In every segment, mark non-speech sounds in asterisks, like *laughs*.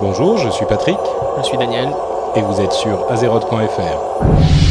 Bonjour, je suis Patrick. Je suis Daniel. Et vous êtes sur azeroth.fr.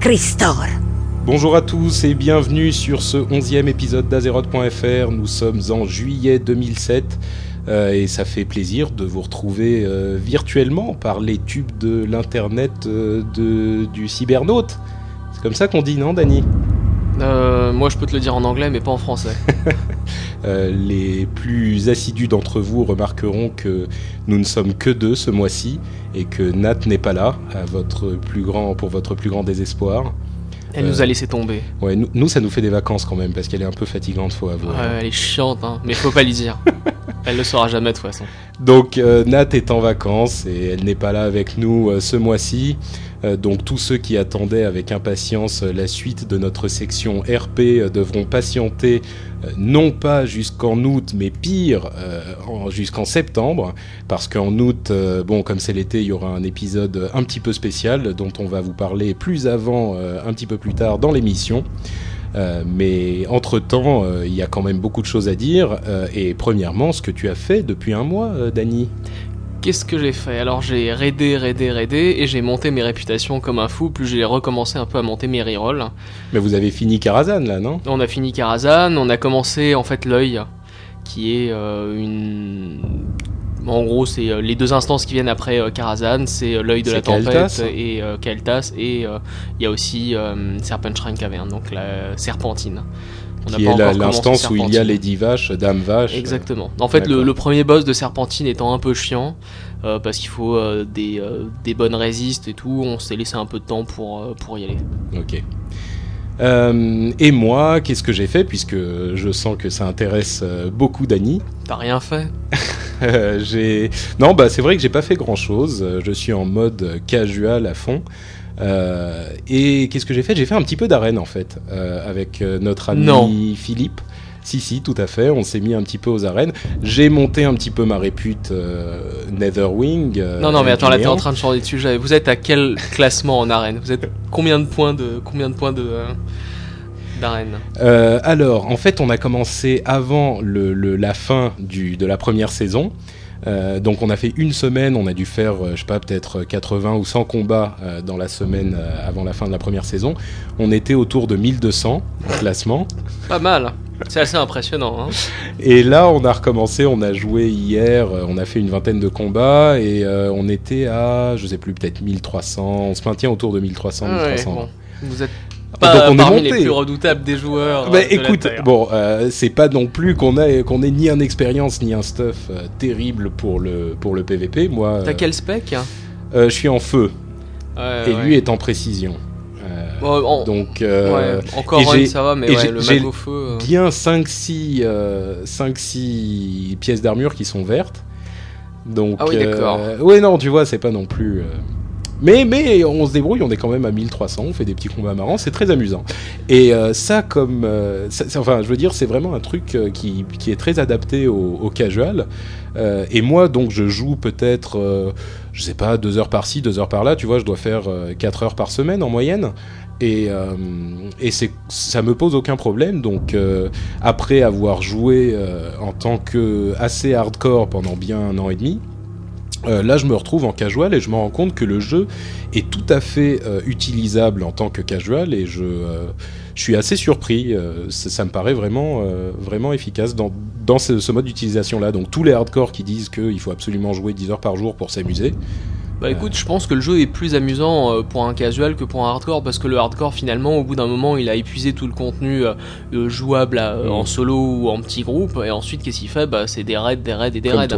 Christor. Bonjour à tous et bienvenue sur ce onzième épisode d'Azeroth.fr. Nous sommes en juillet 2007 euh, et ça fait plaisir de vous retrouver euh, virtuellement par les tubes de l'internet euh, du cybernaute. C'est comme ça qu'on dit, non, Dany? Moi, je peux te le dire en anglais, mais pas en français. *laughs* les plus assidus d'entre vous remarqueront que nous ne sommes que deux ce mois-ci et que Nat n'est pas là à votre plus grand, pour votre plus grand désespoir. Elle nous a euh, laissé tomber. Ouais, nous, ça nous fait des vacances quand même parce qu'elle est un peu fatigante, faut avouer. Ouais, elle est chiante, hein, mais faut pas lui dire. *laughs* elle le saura jamais de toute façon. Donc euh, Nat est en vacances et elle n'est pas là avec nous euh, ce mois-ci. Euh, donc tous ceux qui attendaient avec impatience la suite de notre section RP devront patienter non pas jusqu'en août, mais pire, jusqu'en septembre, parce qu'en août, bon, comme c'est l'été, il y aura un épisode un petit peu spécial dont on va vous parler plus avant, un petit peu plus tard dans l'émission. Euh, mais entre-temps, euh, il y a quand même beaucoup de choses à dire. Euh, et premièrement, ce que tu as fait depuis un mois, Dany? Qu'est-ce que j'ai fait? Alors j'ai raidé, raidé, raidé, et j'ai monté mes réputations comme un fou, plus j'ai recommencé un peu à monter mes rerolls. Mais vous avez fini Karazhan là, non? On a fini Karazhan, on a commencé en fait l'œil, qui est une en gros, c'est euh, les deux instances qui viennent après euh, Karazhan, c'est euh, l'œil de la tempête et Kael'thas, et il y a aussi Serpent Shrine Cavern, donc la serpentine. On qui est l'instance où il y a les dix vaches, Dame Vache. Exactement. En fait, le, premier boss de Serpentine étant un peu chiant, parce qu'il faut des, des, bonnes résistes et tout, on s'est laissé un peu de temps pour, pour y aller. Ok. Euh, et moi, qu'est-ce que j'ai fait puisque je sens que ça intéresse euh, beaucoup Dany? T'as rien fait? *laughs* J'ai non bah c'est vrai que j'ai pas fait grand chose. Je suis en mode casual à fond. Euh, et qu'est-ce que j'ai fait? J'ai fait un petit peu d'arène en fait avec notre ami Philippe. Si, si, tout à fait. On s'est mis un petit peu aux arènes. J'ai monté un petit peu ma répute euh, Netherwing. Euh, non, non, mais attends, là, t'es en train de changer de sujet. Vous êtes à quel *laughs* classement en arène? Vous êtes combien de points de combien de points de euh, d'arène? Alors, en fait, on a commencé avant le, la fin du, de la première saison. Donc on a fait une semaine, on a dû faire, je sais pas, peut-être 80 ou 100 combats dans la semaine avant la fin de la première saison. On était autour de 1200 en classement. Pas mal. C'est assez impressionnant. Hein. Et là, on a recommencé, on a joué hier, euh, on a fait une vingtaine de combats et euh, on était à, je sais plus, peut-être 1300, on se maintient autour de 1300, 1300. Ah Vous êtes pas parmi les plus redoutables des joueurs. Bah, euh, écoute, bon, c'est pas non plus qu'on a qu'on ait ni un expérience ni un stuff terrible pour le pour le PVP. Moi. T'as quel spec Je suis en feu. et lui est en précision. Donc, euh, encore un, ça va, mais le mag au feu. Euh. Bien 5-6 euh, pièces d'armure qui sont vertes. Donc, ah oui, d'accord. ouais, non, tu vois, c'est pas non plus. Mais, mais on se débrouille, on est quand même à 1300, on fait des petits combats marrants, c'est très amusant. Et ça, comme. enfin, je veux dire, c'est vraiment un truc qui, qui, est très adapté au, casual. et moi, donc, je joue peut-être, je sais pas, deux heures par-ci, deux heures par-là, tu vois, je dois faire 4 heures par semaine en moyenne. Et, euh, et ça me pose aucun problème. Donc, euh, après avoir joué euh, en tant que assez hardcore pendant bien un an et demi, là, je me retrouve en casual et je me rends compte que le jeu est tout à fait utilisable en tant que casual et je, je suis assez surpris. Ça, me paraît vraiment, efficace dans, ce mode d'utilisation-là. Donc, tous les hardcore qui disent qu'il faut absolument jouer 10 heures par jour pour s'amuser, bah écoute, je pense que le jeu est plus amusant euh, pour un casual que pour un hardcore parce que le hardcore finalement au bout d'un moment il a épuisé tout le contenu euh, euh, jouable en solo ou en petit groupe et ensuite qu'est-ce qu'il fait? Bah c'est des raids, des raids et des raids.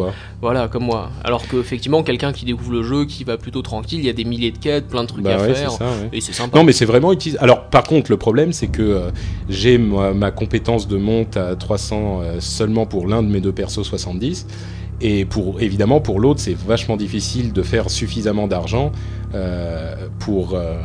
Voilà, comme moi. Alors que effectivement quelqu'un qui découvre le jeu, qui va plutôt tranquille, il y a des milliers de quêtes, plein de trucs bah à faire ça, et c'est sympa. Non mais c'est vraiment utilisé. Alors par contre, le problème, c'est que euh, j'ai ma, ma compétence de monte à 300 euh, seulement pour l'un de mes deux persos 70. Et pour, évidemment, pour l'autre, c'est vachement difficile de faire suffisamment d'argent euh, pour, euh,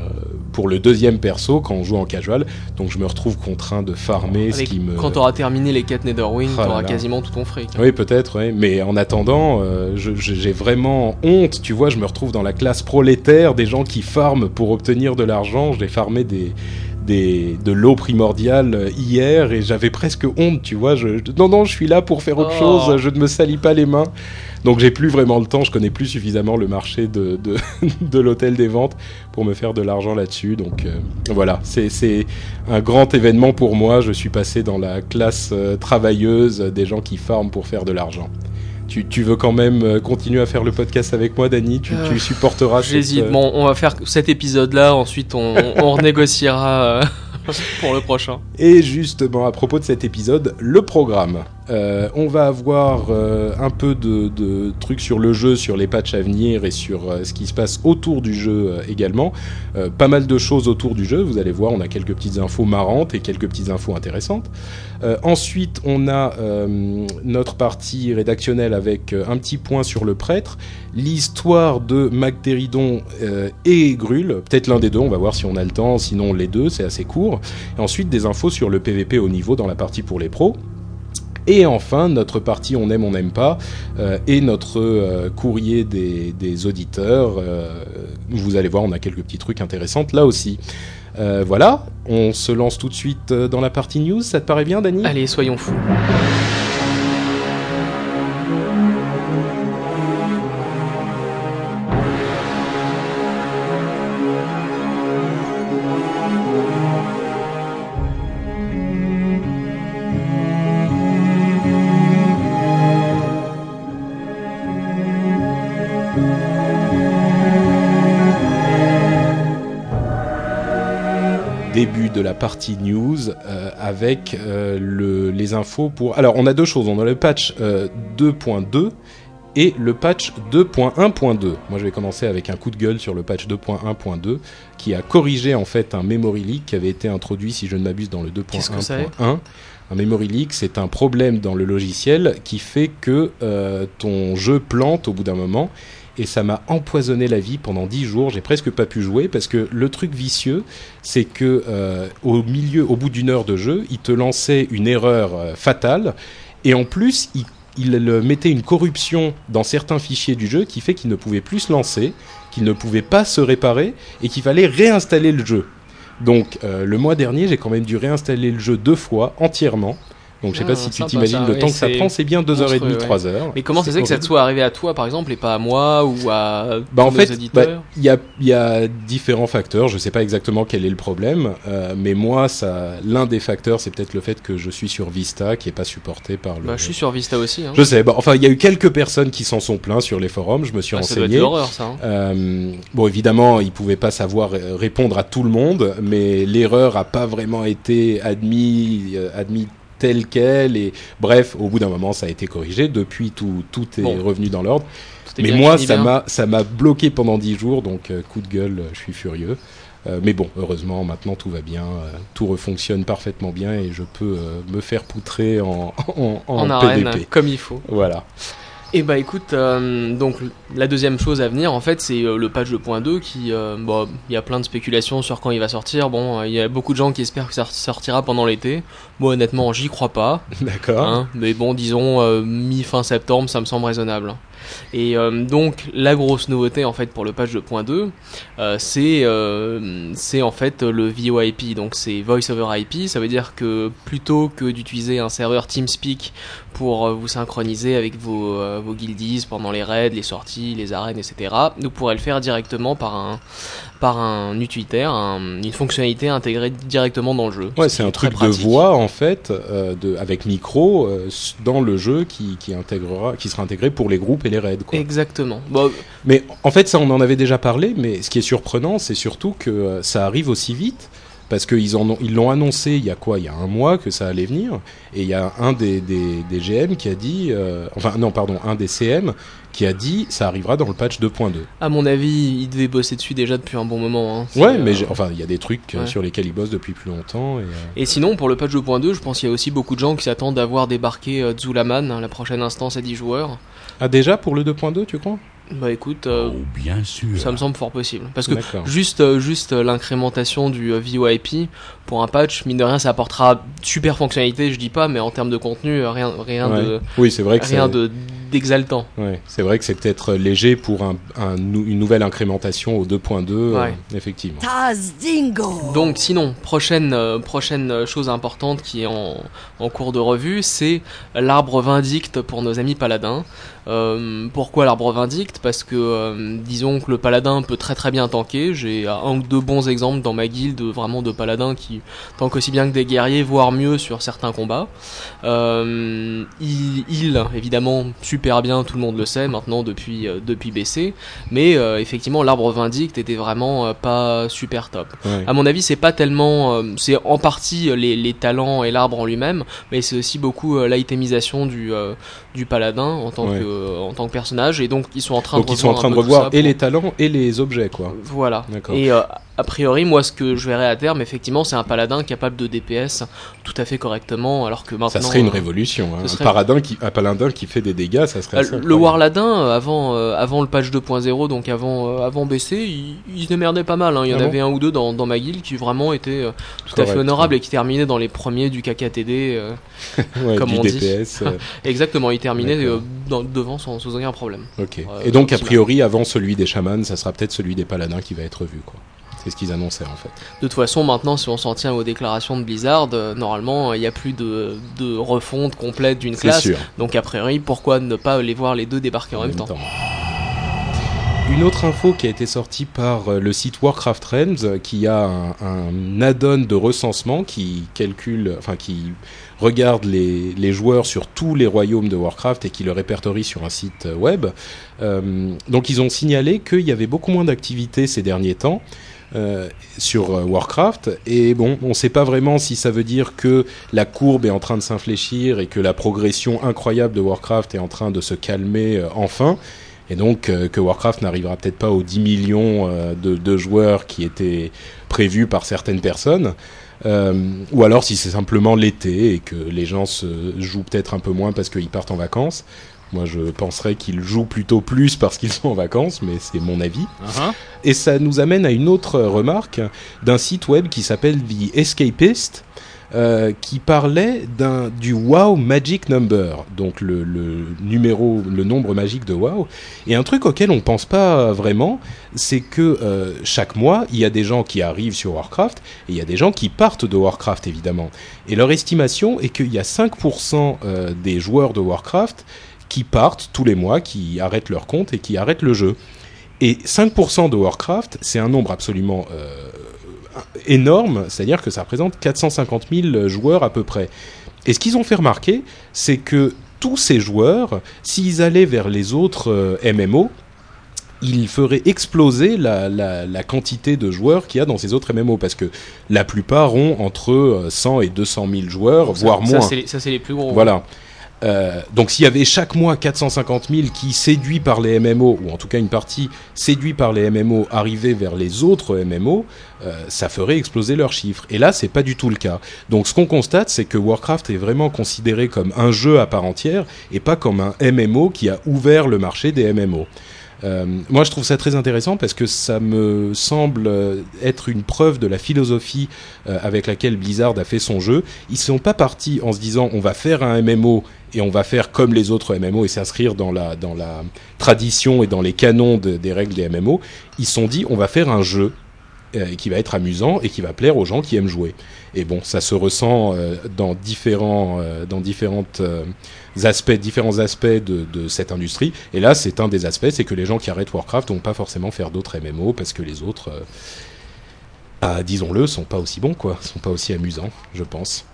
pour le deuxième perso quand on joue en casual. Donc je me retrouve contraint de farmer, ce qui me... Quand t'auras terminé les quêtes Netherwing, Ah t'auras quasiment tout ton fric. hein. Oui, peut-être, oui. mais en attendant, euh, j'ai vraiment honte. Tu vois, je me retrouve dans la classe prolétaire des gens qui farment pour obtenir de l'argent. J'ai farmé des, des, de l'eau primordiale hier et j'avais presque honte, tu vois. Je, je- non, non, je suis là pour faire autre Oh. chose, je ne me salis pas les mains. Donc j'ai plus vraiment le temps, je connais plus suffisamment le marché de, de, *laughs* de l'hôtel des ventes pour me faire de l'argent là-dessus. Donc euh, voilà, c'est c'est un grand événement pour moi. Je suis passé dans la classe euh, travailleuse des gens qui farment pour faire de l'argent. Tu, tu veux quand même euh, continuer à faire le podcast avec moi, Dany tu, Euh, tu supporteras cette, J'hésite. euh, Bon, on va faire cet épisode-là, ensuite on, on renégociera euh, *laughs* pour le prochain. Et justement, à propos de cet épisode, le programme. Euh, on va avoir euh, un peu de, trucs sur le jeu, sur les patchs à venir et sur euh, ce qui se passe autour du jeu également. Pas mal de choses autour du jeu, vous allez voir, on a quelques petites infos marrantes et quelques petites infos intéressantes. Ensuite, on a notre partie rédactionnelle avec un petit point sur le prêtre, l'histoire de Magtéridon et Grul, peut-être l'un des deux, on va voir si on a le temps, sinon les deux, c'est assez court. Ensuite, des infos sur le PVP au niveau dans la partie pour les pros. Et enfin, notre partie on aime, on n'aime pas, euh, et notre euh, courrier des, auditeurs. euh, vous allez voir, on a quelques petits trucs intéressants là aussi. Voilà, on se lance tout de suite dans la partie news. Ça te paraît bien, Dany? Allez, soyons fous. Partie news euh, avec euh, le- les infos pour... Alors on a deux choses, on a le patch euh, 2.2 et le patch 2.1.2. Moi je vais commencer avec un coup de gueule sur le patch 2.1.2 qui a corrigé en fait un memory leak qui avait été introduit si je ne m'abuse dans le Qu'est-ce que c'est 2.1.1. Un memory leak, c'est un problème dans le logiciel qui fait que euh, ton jeu plante au bout d'un moment. Et ça m'a empoisonné la vie pendant 10 jours. J'ai presque pas pu jouer parce que le truc vicieux, c'est que euh, au milieu, au bout d'une heure de jeu, il te lançait une erreur euh, fatale. Et en plus, il, mettait une corruption dans certains fichiers du jeu qui fait qu'il ne pouvait plus se lancer, qu'il ne pouvait pas se réparer et qu'il fallait réinstaller le jeu. Donc euh, le mois dernier, j'ai quand même dû réinstaller le jeu deux fois entièrement. Donc je sais Ah, pas si tu t'imagines le ouais, temps que ça c'est prend, c'est bien 2h30, monstrueux, ouais. 3h. Mais comment ça fait que ça te soit arrivé à toi, par exemple, et pas à moi ou à Bah en nos fait, bah, il y, a, y a différents facteurs. Je sais pas exactement quel est le problème, euh, mais moi, ça, l'un des facteurs, c'est peut-être le fait que je suis sur Vista, qui est pas supporté par le. Bah, je suis sur Vista aussi. Hein. Je sais. Bah, enfin, il y a eu quelques personnes qui s'en sont plaints sur les forums. Je me suis Ah, être renseigné. l'horreur, ça. hein. Euh, bon, évidemment, ils pouvaient pas savoir euh, répondre à tout le monde, mais l'erreur a pas vraiment été admis, euh, admis telle quelle. Et bref, au bout d'un moment, ça a été corrigé. Depuis, tout, tout est Bon. revenu dans l'ordre. Mais moi, ça m'a, ça m'a bloqué pendant 10 jours, donc euh, coup de gueule, je suis furieux. Euh, mais bon, heureusement, maintenant tout va bien, euh, tout refonctionne parfaitement bien et je peux euh, me faire poutrer en, *laughs* en, en en arène, comme il faut. Voilà. Et bah écoute, euh, donc la deuxième chose à venir en fait c'est euh, le patch 2.2 qui, euh, bon, il y a plein de spéculations sur quand il va sortir. Bon, euh, il y a beaucoup de gens qui espèrent que ça sortira pendant l'été. Moi honnêtement, j'y crois pas. *laughs* D'accord. hein, mais bon, disons euh, mi-fin septembre, ça me semble raisonnable. Et euh, donc la grosse nouveauté en fait pour le patch 2.2, euh, c'est euh, c'est en fait le VoIP, donc c'est Voice over IP. Ça veut dire que plutôt que d'utiliser un serveur TeamSpeak pour vous synchroniser avec vos, vos guildies pendant les raids, les sorties, les arènes, etc. Vous pourrez le faire directement par un par un utilitaire, un- une fonctionnalité intégrée directement dans le jeu. Ouais, Ce c'est un truc de voix en fait, euh, de, avec micro euh, dans le jeu qui, qui intégrera, qui sera intégré pour les groupes et les raids. Quoi. Exactement. Bon, Mais en fait, ça, on en avait déjà parlé, mais ce qui est surprenant, c'est surtout que euh, ça arrive aussi vite. parce qu'ils ils l'ont annoncé il y a quoi? Il y a un mois que ça allait venir, et il y a un des, des, des GM qui a dit, euh, enfin non pardon, un des CM qui a dit ça arrivera dans le patch 2.2. À mon avis, ils devaient bosser dessus déjà depuis un bon moment. Hein. Ouais, euh, mais enfin il y a des trucs euh, ouais. sur lesquels ils bossent depuis plus longtemps. Et, euh, Et sinon, pour le patch 2.2, je pense qu'il y a aussi beaucoup de gens qui s'attendent à voir débarquer euh, Zulaman, hein, la prochaine instance à 10 joueurs. Ah déjà pour le 2.2 tu crois? Bah écoute, euh, Oh, bien sûr. ça me semble fort possible. Parce que juste, juste l'incrémentation du VoIP pour un patch, mine de rien, ça apportera super fonctionnalité, je dis pas, mais en termes de contenu, rien, rien Ouais. de, Oui c'est vrai que rien de d'exaltant. Ouais, c'est vrai que c'est peut-être léger pour un, un nou- une nouvelle incrémentation au 2.2, euh, Ouais. effectivement. Taz Dingo. Donc sinon, prochaine, euh, prochaine chose importante qui est en, en cours de revue, c'est l'arbre vindicte pour nos amis paladins. Euh, pourquoi l'arbre vindicte Parce que euh, disons que le paladin peut très très bien tanker. J'ai un ou deux bons exemples dans ma guilde vraiment de paladins qui tankent aussi bien que des guerriers, voire mieux sur certains combats. Euh, il, il, évidemment super bien, tout le monde le sait maintenant depuis, euh, depuis BC. Mais euh, effectivement l'arbre vindicte était vraiment pas super top. Ouais. À mon avis, c'est pas tellement, euh, c'est en partie les, les talents et l'arbre en lui-même, mais c'est aussi beaucoup l'itemisation du euh, du paladin en tant Ouais. que euh, en tant que personnage. Et donc ils sont en train Donc de ils sont en revoir train de revoir et pour- les talents et les objets, quoi. Voilà. Et euh, a priori, moi, ce que je verrais à terme, effectivement, c'est un paladin capable de DPS tout à fait correctement, alors que maintenant. Ça serait une euh, révolution. Hein. serait- Un, paladin qui, un paladin qui fait des dégâts, ça serait euh, le. Warladin, avant, avant le patch 2.0, donc avant, avant BC, il, il se démerdait pas mal. hein. Il y en Ah bon avait un ou deux dans, dans ma guilde qui vraiment étaient euh, tout à fait honorables ouais. et qui terminaient dans les premiers du KKTD. *laughs* Ouais, comme du on dit. DPS. euh, *laughs* exactement, ils D'accord. euh, dans- devant sans, sans aucun problème. ok. Ouais, et donc, a priori, avant celui des chamans, ça sera peut-être celui des paladins qui va être vu, quoi. C'est ce qu'ils annonçaient, en fait. De toute façon, maintenant, si on s'en tient aux déclarations de Blizzard, euh, normalement, il n'y a plus de, de refonte complète d'une classe. sûr. Donc, a priori, pourquoi ne pas les voir les deux débarquer en, même temps, Une autre info qui a été sortie par euh, le site Warcraft Trends, euh, qui a un, add-on de recensement qui calcule, enfin qui regarde les, joueurs sur tous les royaumes de Warcraft et qui le répertorie sur un site euh, web. Donc ils ont signalé qu'il y avait beaucoup moins d'activité ces derniers temps. sur Warcraft et bon on ne sait pas vraiment si ça veut dire que la courbe est en train de s'infléchir et que la progression incroyable de Warcraft est en train de se calmer enfin et donc euh, que Warcraft n'arrivera peut-être pas aux 10 millions euh, de, de joueurs qui étaient prévus par certaines personnes, euh, ou alors si c'est simplement l'été et que les gens se jouent peut-être un peu moins parce qu'ils partent en vacances. Moi, je penserais qu'ils jouent plutôt plus *laughs* parce qu'ils sont en vacances, mais c'est mon avis. Uh-huh. Et ça nous amène à une autre remarque d'un site web qui s'appelle The Escapist, euh, qui parlait du Wow Magic Number, donc le, numéro, le nombre magique de Wow. Et un truc auquel on pense pas vraiment, c'est que euh, chaque mois, il y a des gens qui arrivent sur Warcraft et il y a des gens qui partent de Warcraft évidemment. Et leur estimation est qu'il y a 5% euh, des joueurs de Warcraft qui partent tous les mois, qui arrêtent leur compte et qui arrêtent le jeu. Et 5% de Warcraft, c'est un nombre absolument énorme, c'est-à-dire que ça représente 450 000 joueurs à peu près. Et ce qu'ils ont fait remarquer, c'est que tous ces joueurs, s'ils allaient vers les autres euh, MMO, ils feraient exploser la, la, la quantité de joueurs qu'il y a dans ces autres MMO, parce que la plupart ont entre euh, 100 et 200 000 joueurs, voire ça, moins. c'est les- ça, c'est les plus gros. Voilà. Euh, donc s'il y avait chaque mois 450 000 qui séduits par les MMO, ou en tout cas une partie séduits par les MMO arrivaient vers les autres MMO, euh, ça ferait exploser leurs chiffres. Et là, c'est pas du tout le cas. Donc ce qu'on constate, c'est que Warcraft est vraiment considéré comme un jeu à part entière et pas comme un MMO qui a ouvert le marché des MMO. Euh, moi, je trouve ça très intéressant parce que ça me semble euh, être une preuve de la philosophie euh, avec laquelle Blizzard a fait son jeu. Ils sont pas partis en se disant on va faire un MMO et on va faire comme les autres MMO et s'inscrire dans la dans la tradition et dans les canons de- des règles des MMO. Ils sont dit on va faire un jeu euh, qui va être amusant et qui va plaire aux gens qui aiment jouer. Et bon, ça se ressent euh, dans différents euh, dans différentes aspects différents aspects de, cette industrie. Et là, c'est un des aspects, c'est que les gens qui arrêtent Warcraft vont pas forcément faire d'autres MMO parce que les autres, euh, ah, disons-le, sont pas aussi bons quoi, sont pas aussi amusants, je pense.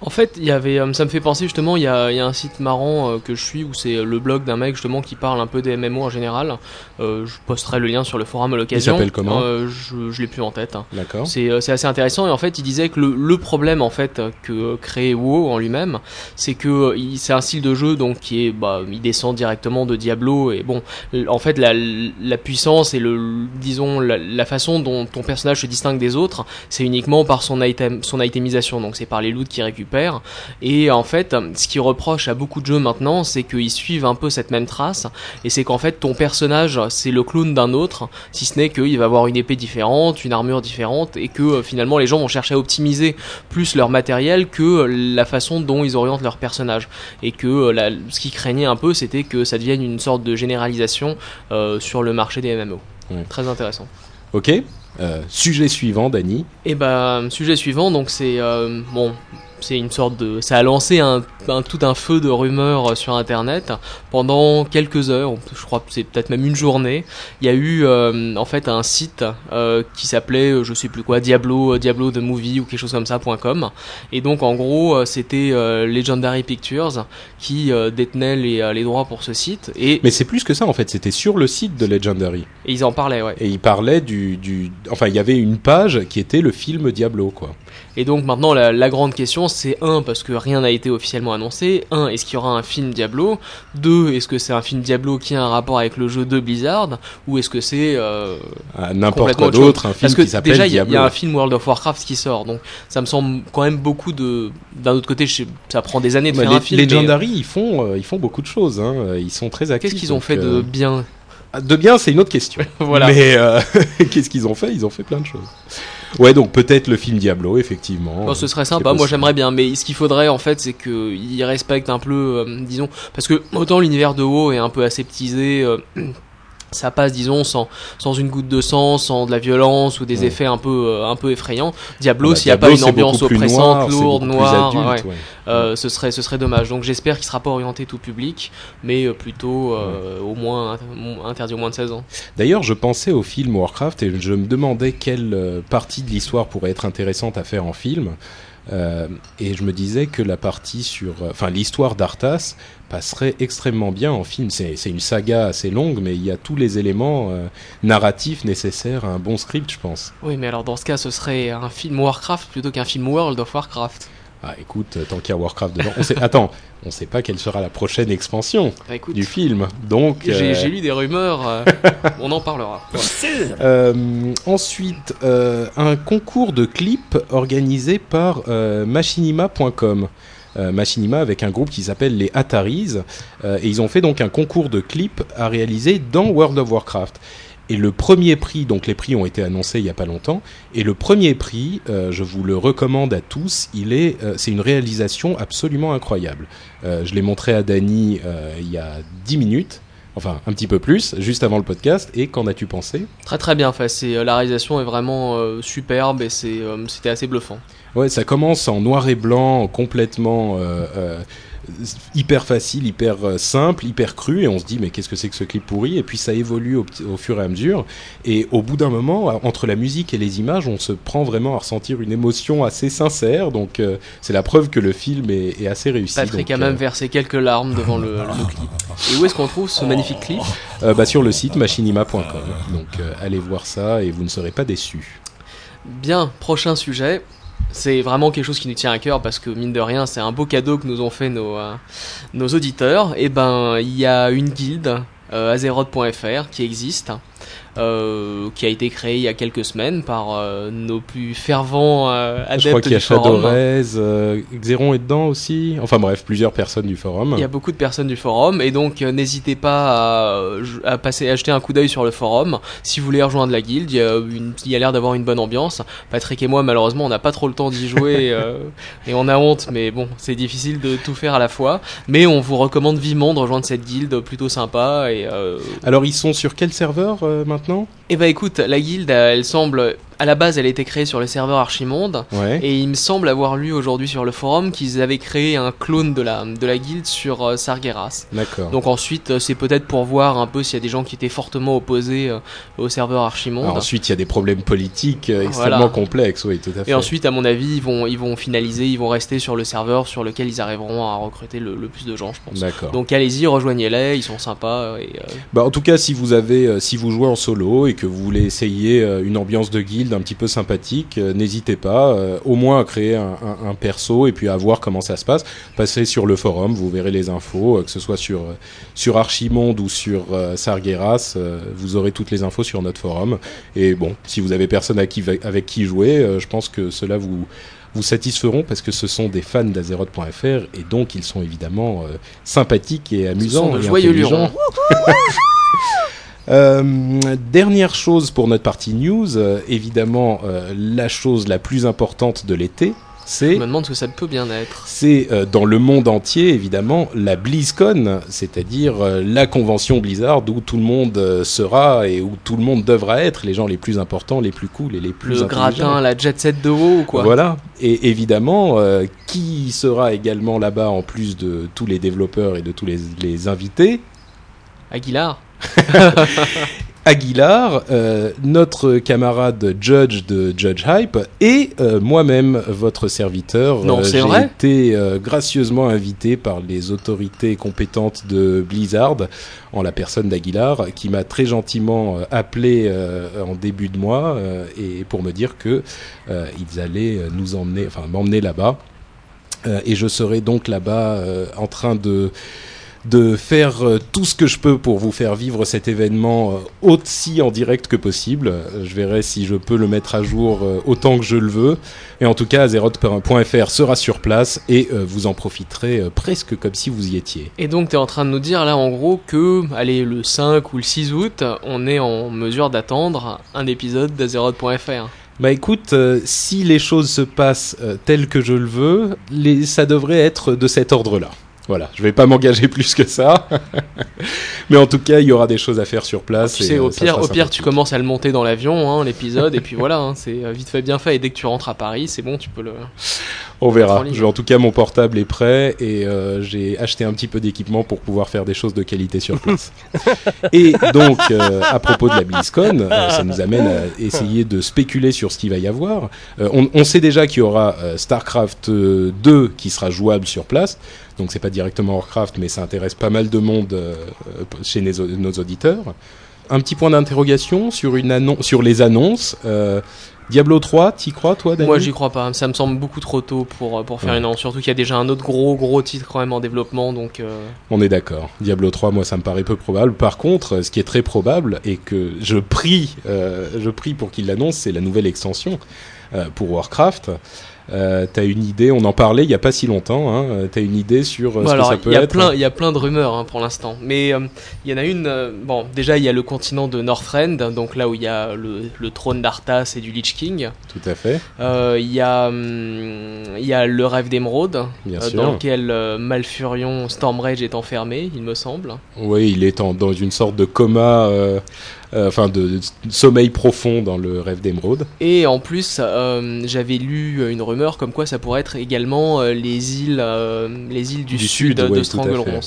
En fait, il y avait, euh, ça me fait penser justement, il y a, il y a un site marrant euh, que je suis où c'est le blog d'un mec justement qui parle un peu des MMO en général. Euh, je posterai le lien sur le forum à l'occasion. s'appelle comment Euh, Je, je l'ai plus en tête. hein. D'accord. C'est euh, c'est assez intéressant et en fait il disait que le, le problème en fait que crée WoW en lui-même c'est que il- c'est un style de jeu donc qui est bah il descend directement de Diablo et bon en fait la, la puissance et le disons la, la façon dont ton personnage se distingue des autres c'est uniquement par son item son itemisation donc c'est par les loots qu'il récupère et en fait ce qui reproche à beaucoup de jeux maintenant c'est qu'ils suivent un peu cette même trace et c'est qu'en fait ton personnage c'est le clone d'un autre si ce n'est qu'il va avoir une épée différente, une armure différente, et que euh, finalement les gens vont chercher à optimiser plus leur matériel que la façon dont ils orientent leur personnage. Et que euh, la- ce qui craignait un peu, c'était que ça devienne une sorte de généralisation euh, sur le marché des MMO. Très intéressant. Ok. Euh, sujet suivant, Dany. Et bah, sujet suivant, donc c'est euh, bon, c'est une sorte de, ça a lancé un, un- tout un feu de rumeurs euh, sur Internet pendant quelques heures, je crois que c'est peut-être même une journée. Il y a eu euh, en fait un site euh, qui s'appelait, je sais plus quoi, Diablo, Diablo the Movie ou quelque chose comme ça .com. Et donc en gros, c'était euh, Legendary Pictures qui détenait les, les droits pour ce site et, Mais c'est plus que ça en fait, c'était sur le site de Legendary. et ils en parlaient, ouais. Et il parlait du, du... Enfin, il y avait une page qui était le film Diablo, quoi. Et donc maintenant la, la grande question c'est un parce que rien n'a été officiellement annoncé, un est-ce qu'il y aura un film Diablo, deux est-ce que c'est un film Diablo qui a un rapport avec le jeu de Blizzard? Ou est-ce que c'est euh, Ah, N'importe quoi d'autre, un film Parce que qui s'appelle déjà il y, a- y un film World of Warcraft qui sort donc ça me semble quand même beaucoup de d'un autre côté je sais- ça prend des années de Bah, faire les- un film. mais, Legendary, ils font, euh, ils font beaucoup de choses. Hein. Ils sont très actifs. Qu'est-ce qu'ils ont fait de euh, bien? De bien, c'est une autre question. *laughs* Voilà. Mais euh, *laughs* qu'est-ce qu'ils ont fait? Ils ont fait plein de choses. Ouais, donc peut-être le film Diablo, effectivement. Bon, ce serait sympa, moi j'aimerais bien, mais ce qu'il faudrait en fait c'est qu'ils respectent un peu, euh, disons, parce que autant l'univers de WoW est un peu aseptisé, euh, ça passe disons sans, sans une goutte de sang, sans de la violence ou des Ouais. effets un peu, euh, un peu effrayants. Diablo, Bah, s'il n'y a pas une ambiance oppressante, noir, lourde, noire, adulte, ouais, ouais. euh, ce, serait, ce serait dommage. Donc j'espère qu'il sera pas orienté tout public, mais euh, plutôt euh, au moins int- interdit au moins de 16 ans. D'ailleurs, je pensais au film Warcraft et je me demandais quelle partie de l'histoire pourrait être intéressante à faire en film. Euh, et je me disais que la partie sur, euh, enfin, l'histoire d'Arthas passerait extrêmement bien en film. C'est une saga assez longue, mais il y a tous les éléments euh, narratifs nécessaires à un bon script, je pense. Oui, mais alors dans ce cas, ce serait un film Warcraft plutôt qu'un film World of Warcraft. Ah, écoute, euh, tant qu'il y a Warcraft dedans, on sait, attends, on sait pas quelle sera la prochaine expansion Bah, écoute, du film. Donc, J'ai euh, j'ai lu des rumeurs, euh, *laughs* on en parlera. Euh, ensuite, euh, un concours de clips organisé par euh, machinima.com. Euh, Machinima avec un groupe qui s'appelle les Ataris. Euh, et ils ont fait donc un concours de clips à réaliser dans World of Warcraft. Et le premier prix, donc les prix ont été annoncés il y a pas longtemps, et le premier prix, euh, je vous le recommande à tous, il est, euh, c'est une réalisation absolument incroyable. Euh, je l'ai montré à Dany il y a 10 minutes, enfin un petit peu plus, juste avant le podcast, et qu'en as-tu pensé? Très très bien euh, la réalisation est vraiment superbe et c'était assez bluffant. Ouais, ça commence en noir et blanc, complètement hyper facile, hyper euh, simple, hyper cru, et on se dit mais qu'est-ce que c'est que ce clip pourri? Et puis ça évolue au, fur et à mesure, et au bout d'un moment, euh, entre la musique et les images, on se prend vraiment à ressentir une émotion assez sincère. Donc euh, c'est la preuve que le film est, est assez réussi. Patrick donc, a même euh, versé quelques larmes devant le, le clip. Et où est-ce qu'on trouve ce magnifique clip? Euh, bah, sur le site machinima.com. Donc allez voir ça et vous ne serez pas déçus. Bien, prochain sujet. C'est vraiment quelque chose qui nous tient à cœur parce que mine de rien, c'est un beau cadeau que nous ont fait nos, euh, nos auditeurs. Et ben, il y a une guilde, euh, Azeroth.fr, qui existe, euh, qui a été créée il y a quelques semaines par euh, nos plus fervents euh, adeptes Je crois qu'il y a. Shadowrez, euh, Xeron est dedans aussi. Enfin bref, plusieurs personnes du forum. Il y a beaucoup de personnes du forum et donc euh, n'hésitez pas à, à passer à jeter un coup d'œil sur le forum si vous voulez rejoindre la guilde. Il y a, une- il y a l'air d'avoir une bonne ambiance. Patrick et moi malheureusement on n'a pas trop le temps d'y jouer *laughs* et on a honte mais bon c'est difficile de tout faire à la fois. Mais on vous recommande vivement de rejoindre cette guilde plutôt sympa et Alors ils sont sur quel serveur euh, eh ben écoute, la guilde, elle semble à la base, elle a été créée sur le serveur Archimonde. Ouais. Et il me semble avoir lu aujourd'hui sur le forum qu'ils avaient créé un clone de la, de la guilde sur euh, Sargeras. D'accord. Donc ensuite, euh, c'est peut-être pour voir un peu s'il y a des gens qui étaient fortement opposés euh, au serveur Archimonde. Alors, ensuite, il y a des problèmes politiques euh, Voilà. extrêmement complexes, oui, tout à fait. Et ensuite, à mon avis, ils vont, ils vont finaliser, ils vont rester sur le serveur sur lequel ils arriveront à recruter le, le plus de gens, je pense. D'accord. Donc allez-y, rejoignez-les, ils sont sympas. Et, Bah, en tout cas, si vous avez, si vous jouez en solo et que vous voulez essayer une ambiance de guilde un petit peu sympathique, euh, n'hésitez pas, euh, au moins à créer un, un- un perso et puis à voir comment ça se passe. Passez sur le forum, vous verrez les infos, euh, que ce soit sur sur Archimonde ou sur Sargeras, vous aurez toutes les infos sur notre forum. Et bon, si vous avez personne à qui, avec qui jouer, je pense que cela vous vous satisferont parce que ce sont des fans d'Azeroth.fr et donc ils sont évidemment euh, sympathiques et ce amusants. sont de et joyeux intelligents. lurons. *laughs* Euh, dernière chose pour notre partie news, euh, évidemment euh, la chose la plus importante de l'été, Je c'est me demande ce que ça peut bien être. c'est euh, dans le monde entier évidemment la BlizzCon, c'est-à-dire euh, la convention Blizzard où tout le monde euh, sera et où tout le monde devra être, les gens les plus importants, les plus cool et les plus Le gratin, la jet set de WoW ou quoi? Voilà. Et évidemment, euh, qui sera également là-bas en plus de tous les développeurs et de tous les, les invités? Aguilar *laughs* Aguilar, euh, notre camarade Judge de Judge Hype et euh, moi-même, votre serviteur. Non, Euh, c'est J'ai été euh, gracieusement invité par les autorités compétentes de Blizzard, en la personne d'Aguilar, qui m'a très gentiment appelé en début de mois et pour me dire que ils allaient nous emmener, enfin m'emmener là-bas. Et je serai donc là-bas en train de de faire euh, tout ce que je peux pour vous faire vivre cet événement euh, aussi en direct que possible. Euh, je verrai si je peux le mettre à jour autant que je le veux. Et en tout cas, Azeroth.fr sera sur place et vous en profiterez presque comme si vous y étiez. Et donc, tu es en train de nous dire là en gros que, allez, le 5 ou le 6 août, on est en mesure d'attendre un épisode d'Azeroth.fr. Bah écoute, euh, si les choses se passent euh, telles que je le veux, les, ça devrait être de cet ordre-là. Voilà, je vais pas m'engager *laughs* plus que ça. Mais en tout cas, il y aura des choses à faire sur place. Tu et, sais, euh, au ça pire, au pire tu commences à le monter dans l'avion, hein, l'épisode, et puis voilà, hein, c'est euh, vite fait, bien fait. Et dès que tu rentres à Paris, c'est bon, tu peux le. On verra. en en tout cas, mon portable est prêt et euh, j'ai acheté un petit peu d'équipement pour pouvoir faire des choses de qualité sur place. *laughs* et donc, euh, à propos de la BlizzCon, euh, ça nous amène à essayer de spéculer sur ce qu'il va y avoir. Euh, on, on sait déjà qu'il y aura euh, StarCraft euh, 2 qui sera jouable sur place. Donc, c'est pas directement Warcraft, mais ça intéresse pas mal de monde euh, chez nos, nos auditeurs. Un petit point d'interrogation sur, une sur les annonces. Euh, Diablo 3, t'y crois, toi, Daniel? Moi, j'y crois pas. Ça me semble beaucoup trop tôt pour, euh, pour faire Ouais. une annonce. Surtout qu'il y a déjà un autre gros, gros titre quand même en développement, donc. euh, On est d'accord. Diablo 3, moi, ça me paraît peu probable. Par contre, ce qui est très probable et que je prie, euh, je prie pour qu'il l'annonce, c'est la nouvelle extension euh, pour Warcraft. Euh, T'as une idée On en parlait il y a pas si longtemps. Hein, euh, T'as une idée sur euh, Bon, ce alors, que ça peut il y a être plein, il y a plein de rumeurs hein, pour l'instant, mais euh, il y en a une. bon, déjà il y a le continent de Northrend, donc là où il y a le, le trône d'Arthas et du Lich King. Tout à fait. Il y a, hum, il y a le rêve d'émeraude, dans lequel Malfurion Stormrage est enfermé, il me semble. Oui, il est en- dans une sorte de coma, enfin de, de sommeil profond dans le rêve d'émeraude. Et en plus, euh, j'avais lu une rumeur comme quoi ça pourrait être également euh, les îles, euh, les îles du, Du sud, sud, ouais, de Stranglerons.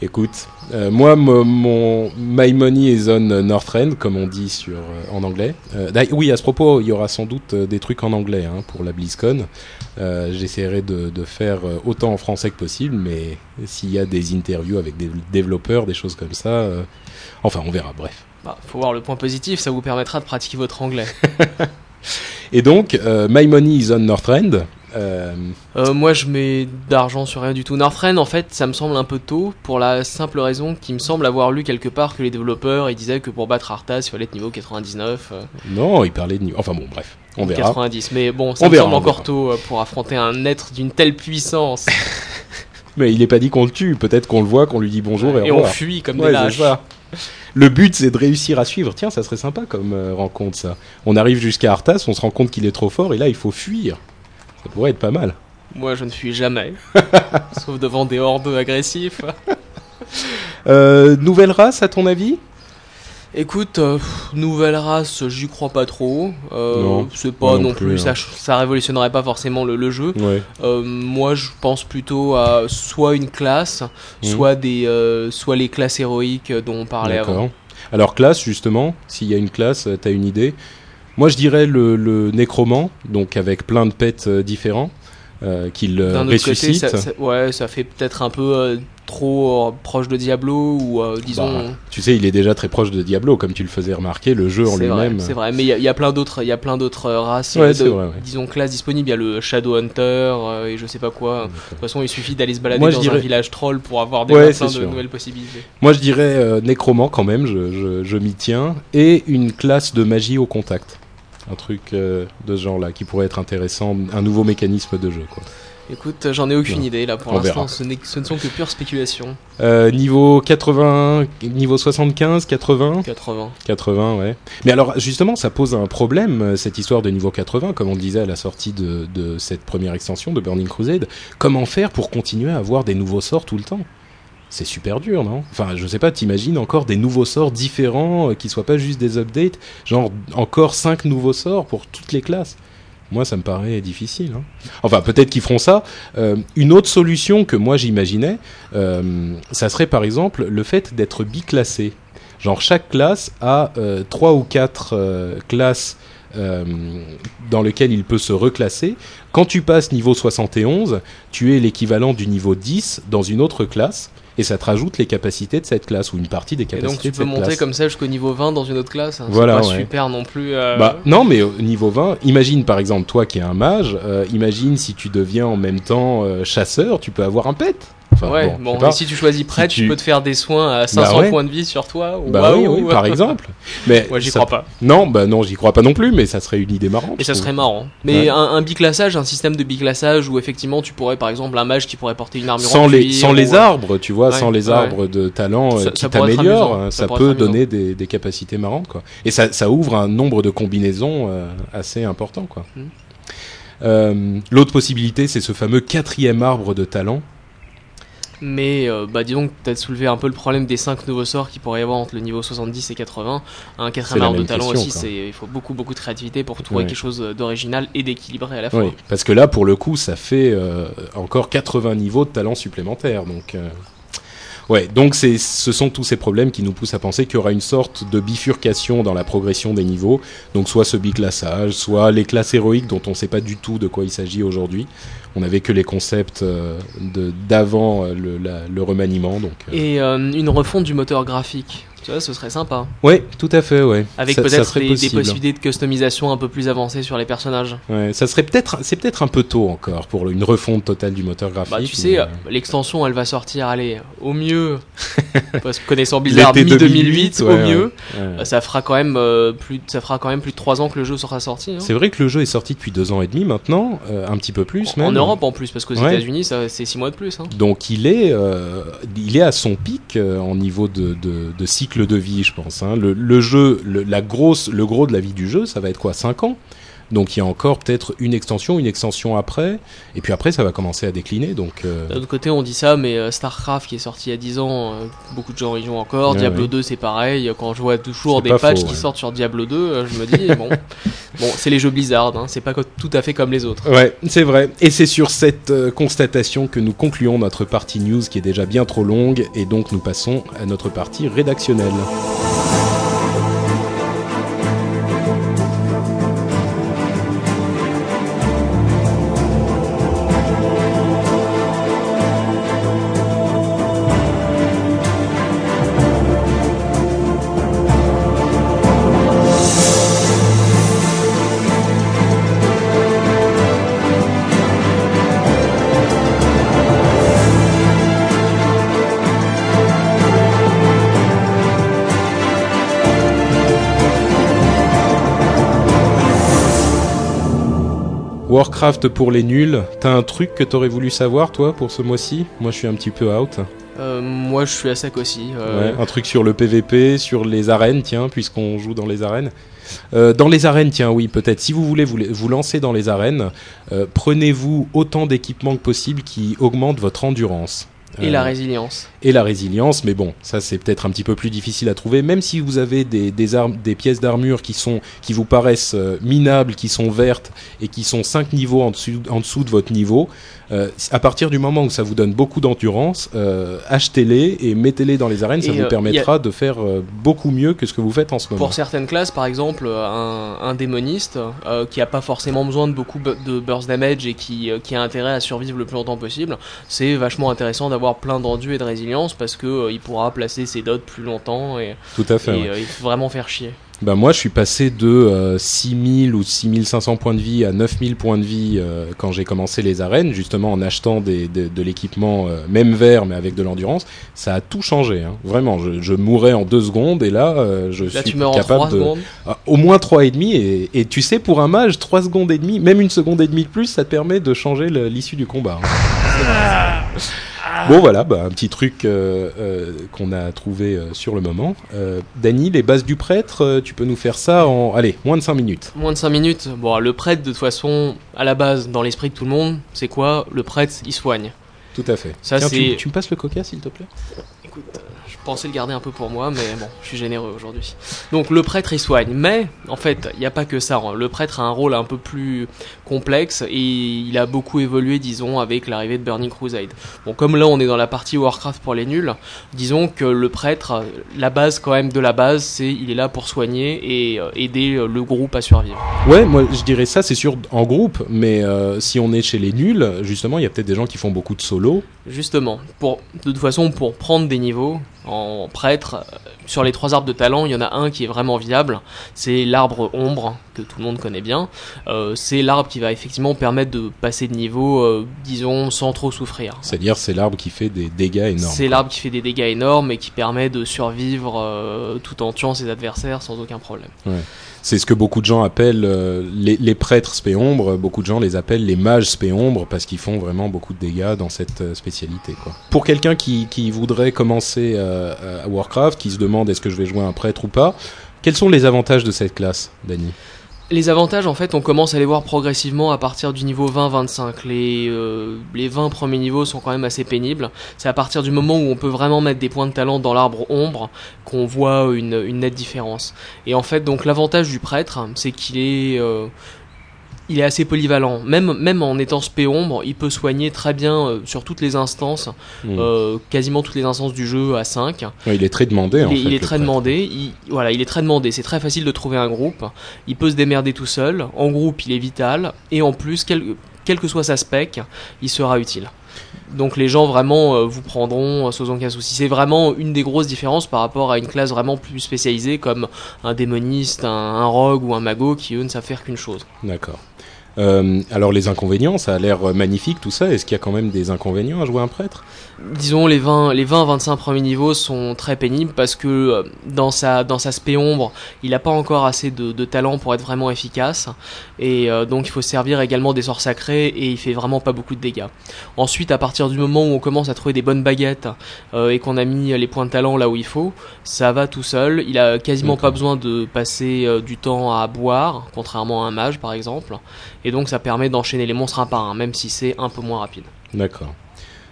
Écoute, euh, moi, mo- mon My Money is on Northrend, comme on dit sur euh, en anglais. Euh, oui, à ce propos, il y aura sans doute euh, des trucs en anglais hein, pour la BlizzCon. Euh, J'essaierai de, de faire euh, autant en français que possible, mais s'il y a des interviews avec des développeurs, des choses comme ça, euh, enfin, on verra. Bref. Bah, faut voir le point positif, ça vous permettra de pratiquer votre anglais. *laughs* Et donc, euh, My Money is on Northrend. Euh, Euh, moi, je mets d'argent sur rien du tout. Northrend, en fait, ça me semble un peu tôt pour la simple raison qu'il me semble avoir lu quelque part que les développeurs ils disaient que pour battre Arthas, il fallait être niveau 99, euh, non, il parlait de niveau. Enfin bon, bref, on verra. 90. Mais bon, ça On me verra, semble encore verra. tôt pour affronter un être d'une telle puissance. *laughs* Mais il n'est pas dit qu'on le tue. Peut-être qu'on le voit, qu'on lui dit bonjour et, on fuit comme Ouais, des lâches. Le but, c'est de réussir à suivre. Tiens, ça serait sympa comme euh, rencontre, ça. On arrive jusqu'à Arthas, on se rend compte qu'il est trop fort, et là, il faut fuir. Ça pourrait être pas mal. Moi, je ne fuis jamais. *laughs* Sauf devant des hordes agressifs. Euh, nouvelle race, à ton avis? Écoute, euh, nouvelle race, j'y crois pas trop. Euh, c'est pas non non plus, plus, ça, hein. ça révolutionnerait pas forcément le, le jeu. Ouais. Euh, moi, je pense plutôt à soit une classe, Mhm. soit des, euh, soit les classes héroïques dont on parlait avant. Alors classe justement, s'il y a une classe, t'as une idée Moi je dirais le, le nécromant, donc avec plein de pets différents, qu'il côté, ressuscite. ça, ça- ouais, ça fait peut-être un peu trop euh, proche de Diablo ou euh, disons. Bah, tu sais, il est déjà très proche de Diablo, comme tu le faisais remarquer, le jeu en lui-même. c'est vrai, mais il y, a- il y a plein d'autres, il y a plein d'autres euh, races, Ouais, c'est de- vrai, ouais. disons classes disponibles. Il y a le Shadow Hunter euh, et je sais pas quoi. De toute façon, il suffit d'aller se balader Moi, dans dirais- un village troll pour avoir des Ouais, plein de sûr. nouvelles possibilités. Moi je dirais euh, nécromant quand même, je, je, je m'y tiens, et une classe de magie au contact. Un truc de ce genre-là qui pourrait être intéressant, un nouveau mécanisme de jeu. Quoi. Écoute, j'en ai aucune Non. idée là pour l'instant. Ce, ce ne sont que pures spéculations. Euh, niveau 80, niveau 75, 80 80. 80, ouais. Mais alors, justement, ça pose un problème, euh, cette histoire de niveau 80, comme on le disait à la sortie de, de cette première extension de Burning Crusade. Comment faire pour continuer à avoir des nouveaux sorts tout le temps? C'est super dur, non? Enfin, je sais pas, t'imagines encore des nouveaux sorts différents, euh, qui soient pas juste des updates Genre, encore 5 nouveaux sorts pour toutes les classes? Moi, ça me paraît difficile. hein. Enfin, peut-être qu'ils feront ça. Euh, une autre solution que moi j'imaginais, euh, ça serait par exemple le fait d'être biclassé. Genre chaque classe a euh, trois ou quatre classes dans lesquelles il peut se reclasser. Quand tu passes niveau 71, tu es l'équivalent du niveau 10 dans une autre classe et ça te rajoute les capacités de cette classe ou une partie des Et capacités donc tu de peux cette monter classe. comme ça jusqu'au niveau 20 dans une autre classe. hein. Voilà, c'est pas ouais. super non plus. euh, Bah, non, mais au niveau 20, imagine par exemple toi qui es un mage, euh, imagine si tu deviens en même temps euh, chasseur, tu peux avoir un pet. Enfin, ouais, bon, si tu choisis prêtre, tu- tu... peux te faire des soins à 500 ouais. points de vie sur toi. Bah oui, oui, par *laughs* exemple. Mais Moi, j'y ça- crois pas. Non, bah non, j'y crois pas non plus, mais ça serait une idée marrante. Et ça serait marrant. Mais Ouais. un, un biclassage, un système de biclassage où effectivement tu pourrais, par exemple, un mage qui pourrait porter une armure Sans en les, cuir sans ou- les arbres, tu vois, Ouais, sans les ouais. arbres de talent euh, Ça- qui pourrait être t'améliorent, hein, ça peut donner des, des capacités marrantes, quoi. Et ça, ça ouvre un nombre de combinaisons euh, assez important, quoi. Mhm. Euh, L'autre possibilité, c'est ce fameux quatrième arbre de talent. Mais euh, bah disons que tu as soulevé un peu le problème des 5 nouveaux sorts qu'il pourrait y avoir entre le niveau 70 et 80. Un quatrième arbre de talent question, aussi, c'est il faut beaucoup beaucoup de créativité pour trouver Ouais. quelque chose d'original et d'équilibré à la fois. Oui, parce que là, pour le coup, ça fait euh, encore 80 niveaux de talent supplémentaires. Donc, euh, ouais, donc ce sont tous ces problèmes qui nous poussent à penser qu'il y aura une sorte de bifurcation dans la progression des niveaux. Donc, soit ce biclassage, soit les classes héroïques dont on ne sait pas du tout de quoi il s'agit aujourd'hui. On n'avait que les concepts euh, d'avant euh, le, le remaniement. Donc, euh, Et euh, une refonte du moteur graphique. Tu vois, ce serait sympa. ouais, tout à fait, ouais. Avec peut-être des, possibilités de customisation un peu plus avancées sur les personnages. Ouais, ça serait peut-être, c'est peut-être un peu tôt encore pour une refonte totale du moteur graphique. Bah tu mais, sais, euh, l'extension elle va sortir, allez, au mieux, *laughs* parce que connaissant Blizzard, mi-2008, 2008, au mieux, ouais. ça fera quand même euh, plus, ça fera quand même plus de 3 ans que le jeu sera sorti. hein. C'est vrai que le jeu est sorti depuis deux ans et demi maintenant, euh, un petit peu plus En même. Europe en plus, parce qu'aux. États-Unis c'est 6 mois de plus. hein. Donc il est, euh, il est à son pic en niveau de, de, de cycle de vie, je pense. hein. Le, le jeu, le, la grosse, le gros de la vie du jeu, ça va être quoi 5 ans? Donc il y a encore peut-être une extension, une extension après, et puis après ça va commencer à décliner. Donc euh, D'un autre côté, on dit ça, mais euh, StarCraft qui est sorti il y a 10 ans, euh, beaucoup de gens y jouent encore. Ouais, Diablo ouais. 2, c'est pareil. Quand je vois toujours des patchs faux, qui ouais. sortent sur Diablo 2, euh, je me dis, *laughs* bon, bon c'est les jeux Blizzard, hein, c'est pas tout à fait comme les autres. Ouais, c'est vrai. Et c'est sur cette euh, constatation que nous concluons notre partie news qui est déjà bien trop longue, et donc nous passons à notre partie rédactionnelle. Warcraft pour les nuls, t'as un truc que t'aurais voulu savoir toi pour ce mois-ci? Moi je suis un petit peu out. Euh, moi, je suis à sec aussi. euh, Ouais, un truc sur le PVP, sur les arènes, tiens, puisqu'on joue dans les arènes. Euh, dans les arènes, tiens, oui, peut-être. Si vous voulez vous, vous lancer dans les arènes, prenez-vous autant d'équipements que possible qui augmentent votre endurance. Et la Euh, résilience. et la résilience, mais bon, ça c'est peut-être un petit peu plus difficile à trouver, même si vous avez des, des, armes, des pièces d'armure qui, sont, qui vous paraissent euh, minables, qui sont vertes et qui sont 5 niveaux en dessous, en dessous de votre niveau, euh, à partir du moment où ça vous donne beaucoup d'endurance, euh, achetez-les et mettez-les dans les arènes, ça vous euh, permettra de faire beaucoup mieux que ce que vous faites en ce moment. Pour certaines classes, par exemple, un, un démoniste qui a pas forcément besoin de beaucoup de burst damage et qui, qui a intérêt à survivre le plus longtemps possible, c'est vachement intéressant d'avoir plein d'endu et de résilience parce que euh, il pourra placer ses dots plus longtemps et, Tout à fait. et, ouais. vraiment faire chier. Ben moi, je suis passé de euh, 6000 ou 6500 points de vie à 9000 points de vie euh, quand j'ai commencé les arènes, justement en achetant des, de, de l'équipement euh, même vert mais avec de l'endurance. Ça a tout changé, hein. vraiment. Je, je mourais en deux secondes et là, euh, je Là, suis tu meurs en capable 3 de secondes. Ah, au moins trois et demi. Et, et tu sais, pour un mage, trois secondes et demie, même une seconde et demie de plus, ça te permet de changer l'issue du combat. hein. Bon voilà, bah, un petit truc euh, euh, qu'on a trouvé euh, sur le moment. Dany, les bases du prêtre, tu peux nous faire ça en, allez, moins de 5 minutes. Moins de 5 minutes. Bon, le prêtre, de toute façon, à la base, dans l'esprit de tout le monde, c'est quoi? Le prêtre, il soigne. Tout à fait. Ça, Tiens, tu, tu me passes le coca, s'il te plaît? Écoute, pensais le garder un peu pour moi, mais bon, je suis généreux aujourd'hui. Donc le prêtre il soigne, mais en fait, il n'y a pas que ça. hein. Le prêtre a un rôle un peu plus complexe et il a beaucoup évolué, disons, avec l'arrivée de Burning Crusade. Bon, comme là on est dans la partie Warcraft pour les nuls, disons que le prêtre, la base quand même de la base, c'est il est là pour soigner et euh, aider euh, le groupe à survivre. Ouais, moi je dirais ça, c'est sûr en groupe, mais euh, si on est chez les nuls, justement, il y a peut-être des gens qui font beaucoup de solo. Justement, pour, de toute façon, pour prendre des niveaux en prêtre, euh, sur les trois arbres de talent, il y en a un qui est vraiment viable. C'est l'arbre ombre, que tout le monde connaît bien. Euh, c'est l'arbre qui va effectivement permettre de passer de niveau, euh, disons, sans trop souffrir. C'est-à-dire, c'est l'arbre qui fait des dégâts énormes. C'est l'arbre qui fait des dégâts énormes et qui permet de survivre euh, tout en tuant ses adversaires sans aucun problème. C'est ce que beaucoup de gens appellent euh, les, les prêtres spé-ombre. Beaucoup de gens les appellent les mages spé-ombre parce qu'ils font vraiment beaucoup de dégâts dans cette euh, spécialité. Quoi. Pour quelqu'un qui, qui voudrait commencer euh, à Warcraft, qui se demande est-ce que je vais jouer un prêtre ou pas, quels sont les avantages de cette classe, Dany? Les avantages, en fait, on commence à les voir progressivement à partir du niveau 20-25. Les, euh, les 20 premiers niveaux sont quand même assez pénibles. C'est à partir du moment où on peut vraiment mettre des points de talent dans l'arbre ombre qu'on voit une, une nette différence. Et en fait, donc l'avantage du prêtre, c'est qu'il est... euh, il est assez polyvalent. Même, même en étant spé ombre, il peut soigner très bien euh, sur toutes les instances, Hmm. euh, quasiment toutes les instances du jeu à 5. Ouais, Il est très demandé. en Il est, fait, il est très prêtre. demandé. Il, voilà, il est très demandé. C'est très facile de trouver un groupe. Il peut se démerder tout seul. En groupe, il est vital. Et en plus, quel, quelle que soit sa spec, il sera utile. Donc les gens vraiment euh, vous prendront euh, sans aucun souci. C'est vraiment une des grosses différences par rapport à une classe vraiment plus spécialisée comme un démoniste, un, rogue ou un mago qui eux ne savent faire qu'une chose. D'accord. Euh, alors les inconvénients, ça a l'air magnifique tout ça. Est-ce qu'il y a quand même des inconvénients à jouer un prêtre? Disons les 20 les 20 25 premiers niveaux sont très pénibles parce que euh, dans sa dans sa spé ombre il n'a pas encore assez de, de talent pour être vraiment efficace. Et euh, donc il faut se servir également des sorts sacrés et il fait vraiment pas beaucoup de dégâts. Ensuite à partir du moment où on commence à trouver des bonnes baguettes euh, et qu'on a mis les points de talent là où il faut ça va tout seul. Il a quasiment pas besoin de passer du temps à boire contrairement à un mage par exemple. Et donc ça permet d'enchaîner les monstres un par un même si c'est un peu moins rapide. D'accord.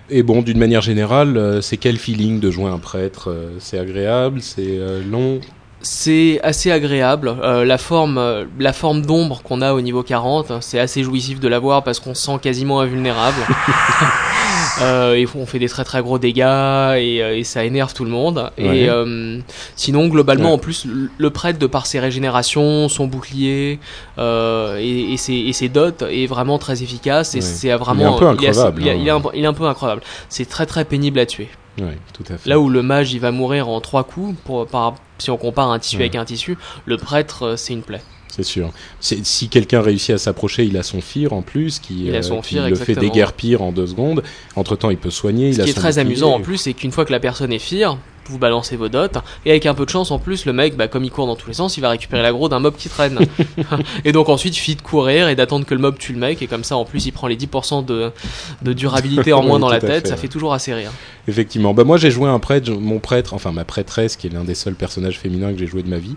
Et bon, d'une manière générale, euh, c'est quel feeling de jouer un prêtre? Euh, C'est agréable, c'est euh, long? C'est assez agréable. Euh, la forme, euh, la forme d'ombre qu'on a au niveau 40, hein, c'est assez jouissif de la voir parce qu'on se sent quasiment invulnérable. *laughs* Euh, et on fait des très très gros dégâts et, euh, et ça énerve tout le monde. Ouais. Et euh, sinon, globalement, Ouais. en plus, le- prêtre, de par ses régénérations, son bouclier euh, et, et ses, et ses dots, est vraiment très efficace. Et Ouais. c'est vraiment. Il est un peu il est- hein. il est un peu- il est un peu incroyable. C'est très très pénible à tuer. Oui, tout à fait. Là où le mage il va mourir en trois coups, pour, par, si on compare un tissu Ouais. avec un tissu, le prêtre euh, c'est une plaie. C'est sûr. Si quelqu'un réussit à s'approcher, il a son fir en plus, qui, fear, le fait déguerpir en deux secondes. Entre temps, il peut soigner. Ce il a qui est très amusant en plus, c'est qu'une fois que la personne est fire, vous balancez vos dots, et avec un peu de chance en plus, le mec, bah, comme il court dans tous les sens, il va récupérer l'aggro d'un mob qui traîne. *laughs* et donc ensuite, il suffit de courir et d'attendre que le mob tue le mec, et comme ça en plus, il prend les 10% de, de durabilité en *laughs* moins Oui, dans la tête, fait, ça ouais. fait toujours assez rire. Effectivement. Bah moi j'ai joué un prêtre, mon prêtre, enfin ma prêtresse qui est l'un des seuls personnages féminins que j'ai joué de ma vie.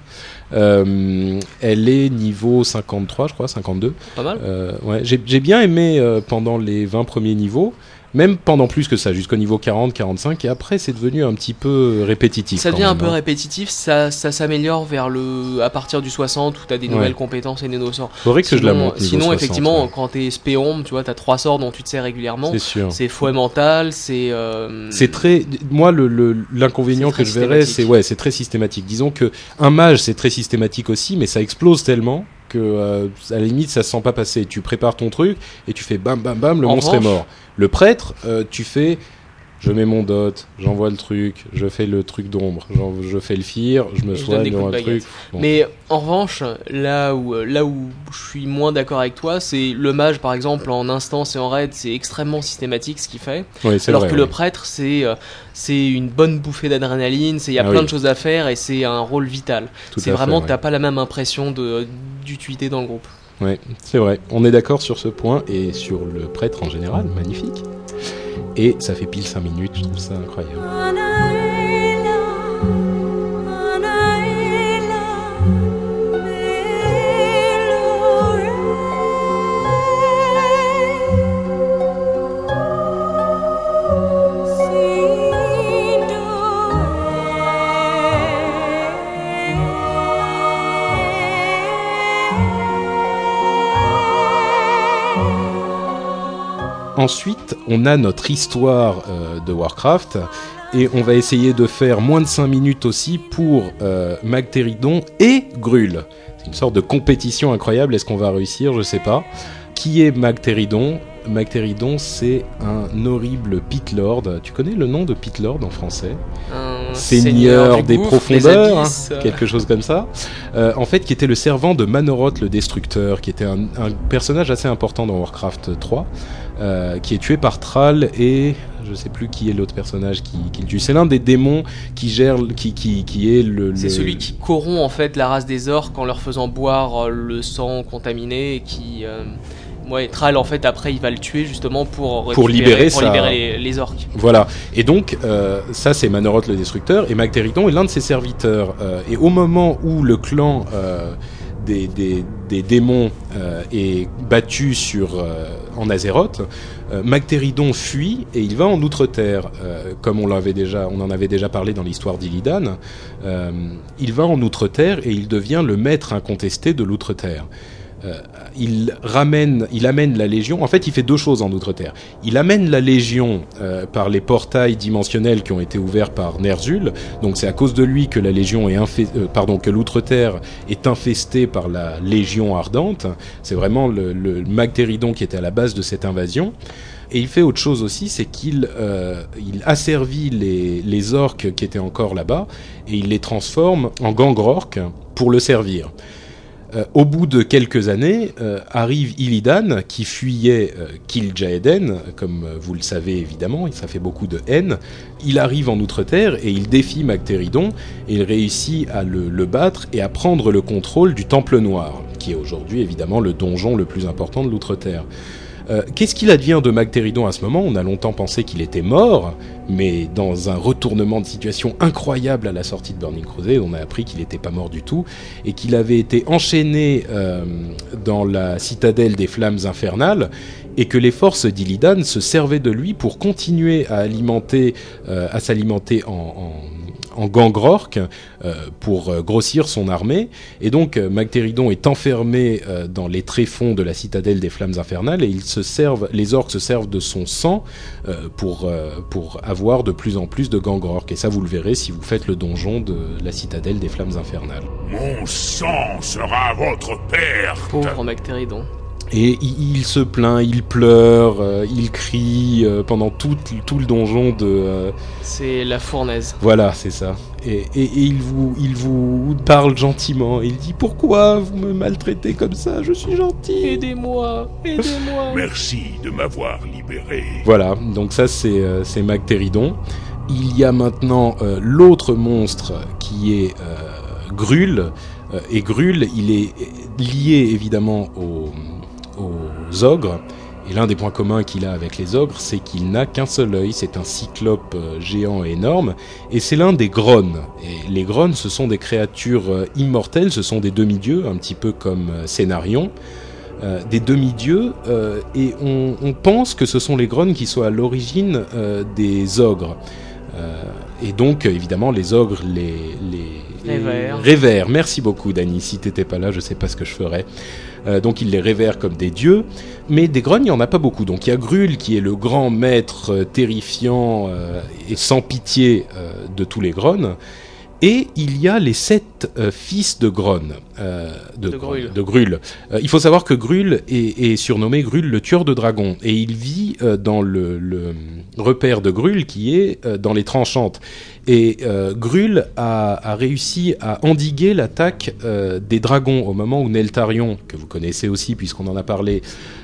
Euh, elle est niveau 53, je crois, 52. Pas mal Euh, ouais, j'ai j'ai bien aimé euh, pendant les 20 premiers niveaux. Même pendant plus que ça, jusqu'au niveau 40, 45, et après c'est devenu un petit peu répétitif. Ça devient un peu hein. répétitif, ça, ça s'améliore vers le à partir du 60 où tu as des Ouais. nouvelles compétences et des nouveaux sorts. Faudrait que je la Sinon, monte. sinon 60, effectivement, ouais. quand t'es spéombe, tu vois, t'as trois sorts dont tu te sers régulièrement. c'est sûr. C'est fouet mental, c'est. euh, C'est très, moi le le- l'inconvénient C'est très que je verrais, c'est ouais, c'est très systématique. Disons que un mage c'est très systématique aussi, mais ça explose tellement que euh, à la limite ça se sent pas passer. Tu prépares ton truc et tu fais bam bam bam, le En monstre est mort. Le prêtre, euh, tu fais, je mets mon dot, j'envoie le truc, je fais le truc d'ombre, je fais le fire, je me soigne dans un truc. Bon. Mais en revanche, là où, là où je suis moins d'accord avec toi, c'est le mage par exemple en instance et en raid, c'est extrêmement systématique ce qu'il fait. Ouais, Alors vrai, que ouais. le prêtre, c'est euh, c'est une bonne bouffée d'adrénaline, il y a Ah plein oui. de choses à faire et c'est un rôle vital. C'est vraiment que t'as pas la même impression d'utilité dans le groupe. ouais. Ouais, c'est vrai. On est d'accord sur ce point et sur le prêtre en général, magnifique. Et ça fait pile 5 minutes, je trouve ça incroyable. Ensuite, on a notre histoire euh, de Warcraft et on va essayer de faire moins de 5 minutes aussi pour euh, Magteridon et Grul. C'est une sorte de compétition incroyable, est-ce qu'on va réussir? Je sais pas. Qui est Magteridon? Magteridon, c'est un horrible Pit Lord. Tu connais le nom de Pit Lord en français? Un Seigneur des gouffre, profondeurs, hein, quelque chose comme ça. Euh, en fait, qui était le servant de Manoroth le Destructeur, qui était un, un personnage assez important dans Warcraft 3, euh, qui est tué par Thrall et je sais plus qui est l'autre personnage qui, qui le tue. C'est l'un des démons qui gère, qui, qui, qui est le. C'est le- celui qui corrompt en fait la race des orques en leur faisant boire euh, le sang contaminé et qui. Euh, ouais, Thrall en fait après il va le tuer justement pour, Pour libérer pour sa- libérer les, les orques. Voilà. Et donc, euh, ça, c'est Manoroth le Destructeur, et Magteridon est l'un de ses serviteurs. Euh, et au moment où le clan des, démons euh, est battu sur, euh, en Azeroth, euh, Magteridon fuit et il va en Outre-Terre, euh, comme on déjà, on en avait déjà parlé dans l'histoire d'Illidan. Euh, il va en Outre-Terre et il devient le maître incontesté de l'Outre-Terre. Euh, il ramène, il amène la Légion. En fait, il fait deux choses en Outre-Terre. Il amène la Légion euh, par les portails dimensionnels qui ont été ouverts par Ner'zhul. Donc, c'est à cause de lui que la Légion est euh, pardon, que l'Outre-Terre est infestée par la Légion ardente. C'est vraiment le, le qui était à la base de cette invasion. Et il fait autre chose aussi, c'est qu'il il asservit les, les orques qui étaient encore là-bas et il les transforme en gangrorques pour le servir. Euh, au bout de quelques années, euh, arrive Illidan qui fuyait euh, Kil'jaeden, comme vous le savez évidemment, ça fait beaucoup de haine. Il arrive en Outre-Terre et il défie Magteridon et il réussit à le, le battre et à prendre le contrôle du Temple Noir, qui est aujourd'hui évidemment le donjon le plus important de l'Outre-Terre. Euh, Qu'est-ce qu'il advient de Magteridon à ce moment? On a longtemps pensé qu'il était mort, mais dans un retournement de situation incroyable à la sortie de Burning Crusade, on a appris qu'il n'était pas mort du tout et qu'il avait été enchaîné euh, dans la citadelle des flammes infernales et que les forces d'Illidan se servaient de lui pour continuer à euh, s'alimenter en, en en gangrork euh, pour euh, grossir son armée. Et donc euh, Magteridon est enfermé euh, dans les tréfonds de la citadelle des flammes infernales et ils se servent, les orques se servent de son sang euh, pour, euh, pour avoir de plus en plus de gangrork. Et ça vous le verrez si vous faites le donjon de la citadelle des flammes infernales. Mon sang sera votre père. Pauvre Magteridon. Et il, il se plaint, il pleure, euh, il crie euh, pendant tout, tout le donjon de... euh, C'est la fournaise. Voilà, c'est ça. Et, et- et il, vous, il vous parle gentiment. Il dit Pourquoi vous me maltraitez comme ça? Je suis gentil. Aidez-moi, aidez-moi. *laughs* Merci de m'avoir libéré. Voilà, donc ça c'est euh, c'est Magteridon. Il y a maintenant euh, l'autre monstre qui est euh, Grul. Euh, et Grul, il est lié évidemment aux ogres. Et l'un des points communs qu'il a avec les ogres, c'est qu'il n'a qu'un seul œil. C'est un cyclope euh, géant et énorme. Et c'est l'un des grones. Et les grones, ce sont des créatures euh, immortelles, ce sont des demi-dieux, un petit peu comme euh, Cénarion. euh, des demi-dieux, euh, et on, on pense que ce sont les Grognes qui sont à l'origine euh, des ogres. Et donc, évidemment, les ogres les, les révèrent. Merci beaucoup, Dany. Si t'étais pas là, je sais pas ce que je ferais. Euh, donc, ils les révèrent comme des dieux. Mais des grognes, il n'y en a pas beaucoup. Donc, il y a Grul qui est le grand maître euh, terrifiant euh, et sans pitié de tous les grognes. Et il y a les sept euh, fils de Gronn. euh, de, Grul. de Grul. Euh, il faut savoir que Grul est, est surnommé Grul le tueur de dragons. Et il vit dans le, le repère de Grul qui est dans les tranchantes. Et euh, Grul a, a réussi à endiguer l'attaque euh, des dragons au moment où Neltarion, que vous connaissez aussi puisqu'on en a parlé,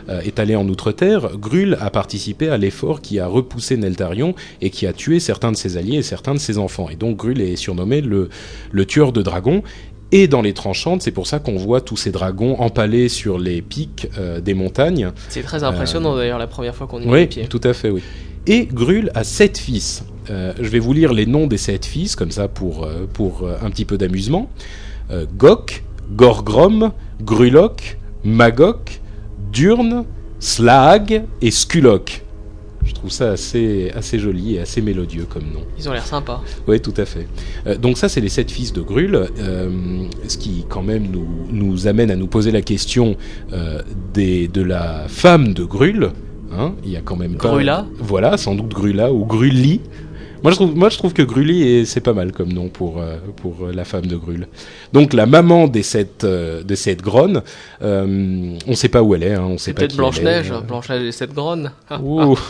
euh, est allé en Outre-Terre. Grul a participé à l'effort qui a repoussé Neltarion et qui a tué certains de ses alliés et certains de ses enfants. Et donc Grul est surnommé le, le tueur de dragons. Et dans les tranchantes, c'est pour ça qu'on voit tous ces dragons empalés sur les pics euh, des montagnes. C'est très impressionnant d'ailleurs la première fois qu'on y met Oui, les pieds. tout à fait, oui. Et Grul a sept fils. Euh, je vais vous lire les noms des sept fils, comme ça pour, euh, pour euh, un petit peu d'amusement. Euh, Gok, Gorgrom, Grulok, Magok, Durn, Slag et Skulok. Je trouve ça assez, assez joli et assez mélodieux comme nom. Ils ont l'air sympas. Oui, tout à fait. Euh, donc ça, c'est les sept fils de Grul, euh, ce qui quand même nous, nous amène à nous poser la question euh, des, de la femme de Grul. Hein Il y a quand même Grula Voilà, sans doute Grula ou Grulli. Moi je, trouve, moi, je trouve que Grulli, est- c'est pas mal comme nom pour, euh, pour euh, la femme de Grul. Donc la maman des sept, euh, de cette Gronne, euh, on sait pas où elle est. Hein, on sait peut-être. Blanche-Neige. Blanche-Neige et cette gronne. Ouh. *laughs*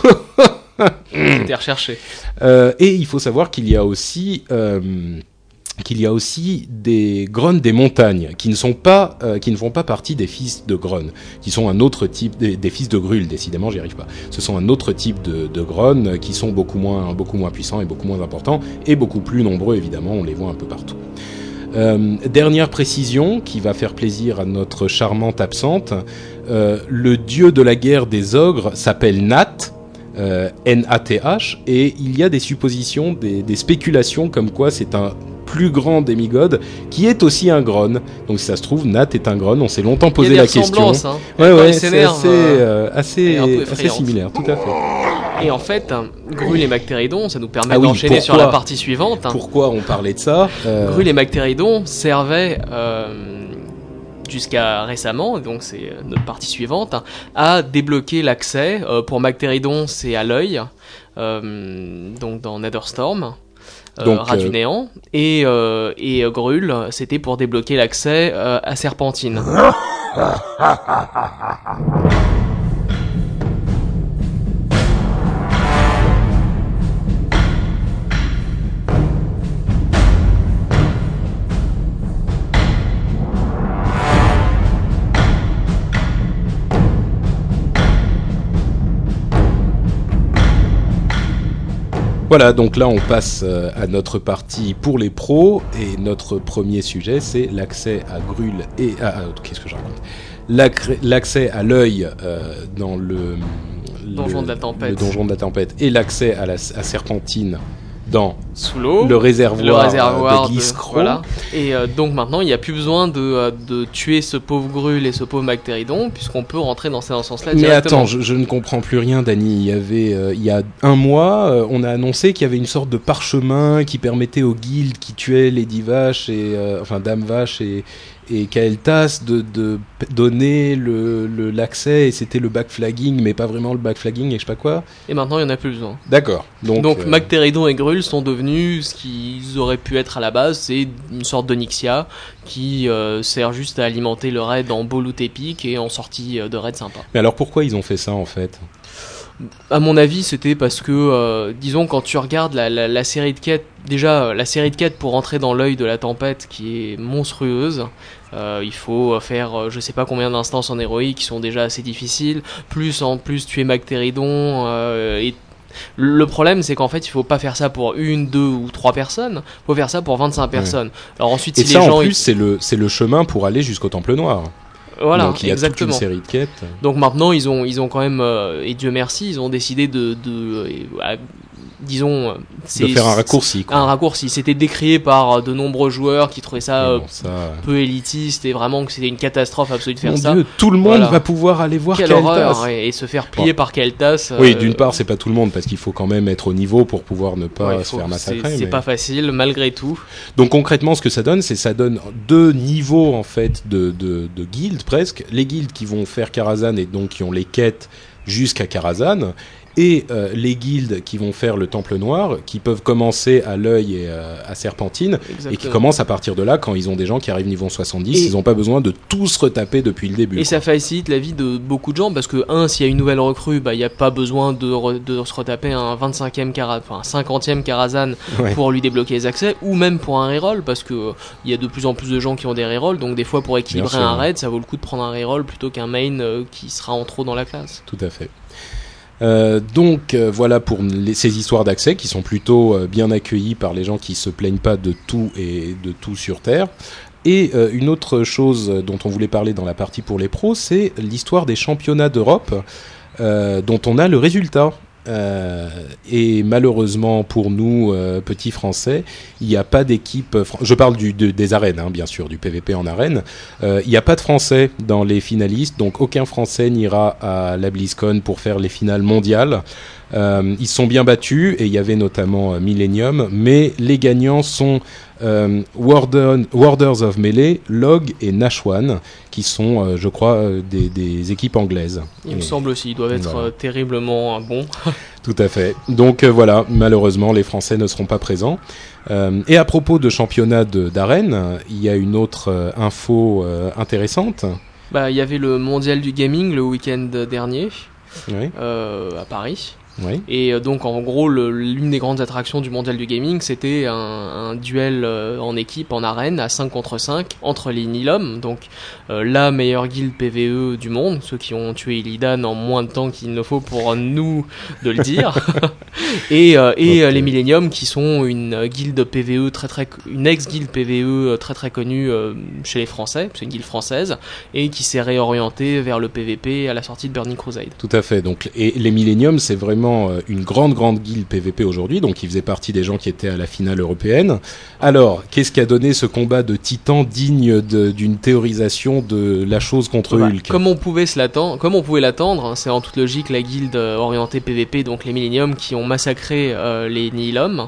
*laughs* C'était recherché. Euh, et il faut savoir qu'il y a aussi euh, qu'il y a aussi des Grognes des montagnes qui ne sont pas euh, qui ne font pas partie des fils de Grognes, qui sont un autre type des, fils de Grul. Décidément, j'y arrive pas. Ce sont un autre type de, Grognes qui sont beaucoup moins beaucoup moins puissants et beaucoup moins importants et beaucoup plus nombreux évidemment. On les voit un peu partout. Euh, dernière précision qui va faire plaisir à notre charmante absente. Euh, le dieu de la guerre des ogres s'appelle Nat. N-A-T-H, et il y a des suppositions, des spéculations comme quoi c'est un plus grand démigode qui est aussi un Gron. Donc si ça se trouve, Nat est un Gron. On s'est longtemps posé la question. Hein. Ouais, ouais, c'est assez, euh, euh, assez, assez similaire, tout à fait. Et en fait, hein, Grul et Mactéridon, ça nous permet Ah oui, d'enchaîner sur la partie suivante. hein. Pourquoi on parlait de ça Euh, Grul et Mactéridon servaient euh, jusqu'à récemment, donc c'est euh, notre partie suivante, hein, à débloquer l'accès. Euh, pour Mactéridon, c'est à l'œil, euh, donc dans Netherstorm. Euh, Donc, rat du euh, néant et euh, et Grul c'était pour débloquer l'accès euh, à Serpentine. *laughs* Voilà, donc là on passe euh, à notre partie pour les pros. Et notre premier sujet c'est l'accès à Grul et à, qu'est-ce que je raconte? L'accès à l'œil euh, dans le, le- Donjon de la tempête. le donjon de la tempête et l'accès à la à Serpentine dans Sous l'eau. le réservoir, le euh, réservoir de de- voilà. Et euh, donc maintenant, il n'y a plus besoin de, euh, de tuer ce pauvre Grul et ce pauvre Mactéridon, puisqu'on peut rentrer dans, ce- dans ce sens-là Mais attends, je, je ne comprends plus rien, Dany. Il y avait, euh, il y a un mois, euh, on a annoncé qu'il y avait une sorte de parchemin qui permettait aux guildes qui tuaient Lady Vache et enfin Dame Vache et et Kael'thas de, de donner le le- l'accès et c'était le backflagging, mais pas vraiment le backflagging et je sais pas quoi. Et maintenant, il n'y en a plus besoin. D'accord. Donc, Donc, euh, Mactéridon et Grul sont devenus ce qu'ils auraient pu être à la base, c'est une sorte de Nixia qui euh, sert juste à alimenter le raid en beau loot épique et en sortie euh, de raid sympa. mais alors pourquoi ils ont fait ça en fait? À mon avis, c'était parce que, euh, disons, quand tu regardes la, la- la série de quêtes, déjà, la série de quêtes pour entrer dans l'œil de la tempête qui est monstrueuse, euh, il faut faire euh, je sais pas combien d'instances en héroïque qui sont déjà assez difficiles, plus en plus tu es Mactéridon, euh, et le problème, c'est qu'en fait, il faut pas faire ça pour une, deux ou trois personnes. Il faut faire ça pour 25 personnes. Alors ensuite, Et si ça les gens, en plus ils- c'est le c'est le chemin pour aller jusqu'au Temple Noir. voilà, Donc il y a exactement. toute une série de quêtes. Donc maintenant, ils ont, ils ont quand même, euh, et Dieu merci, ils ont décidé de, euh, disons, euh, de faire un raccourci. Quoi. Un raccourci. C'était décrié par euh, de nombreux joueurs qui trouvaient ça, euh, bon, ça... peu élitiste et vraiment que c'était une catastrophe absolue de faire Mon ça. Dieu, tout le monde Voilà. va pouvoir aller voir Quelle horreur et se faire plier par Kael'thas. Oui, euh, d'une part, c'est pas tout le monde parce qu'il faut quand même être au niveau pour pouvoir ne pas ouais, se faire c'est massacrer. c'est mais- pas facile malgré tout. Donc concrètement, ce que ça donne, c'est ça donne deux niveaux en fait de, de, de guildes presque. Les guildes qui vont faire Karazhan et donc qui ont les quêtes jusqu'à Karazhan. Et euh, les guildes qui vont faire le Temple Noir, qui peuvent commencer à l'œil et euh, à Serpentine, et qui commencent à partir de là quand ils ont des gens qui arrivent niveau 70, Et- ils n'ont pas besoin de tous retaper depuis le début. Et ça facilite la vie de beaucoup de gens parce que, un, s'il y a une nouvelle recrue, bah, il n'y a pas besoin de, re- de se retaper un 25e Kara, enfin, un 50e Karazhan Ouais. pour lui débloquer les accès ou même pour un reroll parce que euh, il y a de plus en plus de gens qui ont des rerolls donc des fois pour équilibrer sûr, un ouais. raid, ça vaut le coup de prendre un reroll plutôt qu'un main euh, qui sera en trop dans la classe. Tout à fait. Euh, donc euh, voilà pour ces histoires d'accès qui sont plutôt euh, bien accueillies par les gens qui se plaignent pas de tout et de tout sur Terre. Et une autre chose dont on voulait parler dans la partie pour les pros, c'est l'histoire des championnats d'Europe dont on a le résultat. Euh, et malheureusement pour nous, euh, petits Français, il n'y a pas d'équipe. Je parle des arènes, hein, bien sûr, du PVP en arène. Euh, Il n'y a pas de Français dans les finalistes, donc aucun Français n'ira à la BlizzCon pour faire les finales mondiales. Euh, ils sont bien battus et il y avait notamment euh, Millennium, mais les gagnants sont euh, Warden- Warders of Melee, Log et Nashwan, qui sont, euh, je crois, euh, des, des équipes anglaises. Il me semble aussi, ils doivent être Voilà. terriblement bons. *laughs* tout à fait. Donc voilà, malheureusement, les Français ne seront pas présents. Et à propos de championnat d'arène, il y a une autre info intéressante. Bah, il y avait le mondial du gaming le week-end dernier Oui, euh, à Paris. Oui. Et euh, donc en gros, l'une des grandes attractions du mondial du gaming, c'était un, un duel euh, en équipe, en arène, à 5 contre 5, entre les Nilom, donc euh, la meilleure guilde PVE du monde, ceux qui ont tué Illidan en moins de temps qu'il ne faut pour nous de le dire, *laughs* *laughs* et, euh, et les Millennium, qui sont une guilde PVE très très, une ex-guilde PVE très très connue euh, chez les Français, c'est une guilde française, et qui s'est réorientée vers le PVP à la sortie de Burning Crusade. Tout à fait. Donc, et les Millennium, c'est vraiment euh, une grande, grande guilde PVP aujourd'hui. Donc, ils faisaient partie des gens qui étaient à la finale européenne. Alors, qu'est-ce qui a donné ce combat de titans digne d'une théorisation de la chose contre Bah, Hulk Comme on pouvait l'attendre, comme on pouvait l'attendre, hein, c'est en toute logique la guilde orientée PVP, donc les Millennium, qui ont massacré euh, les Nihilum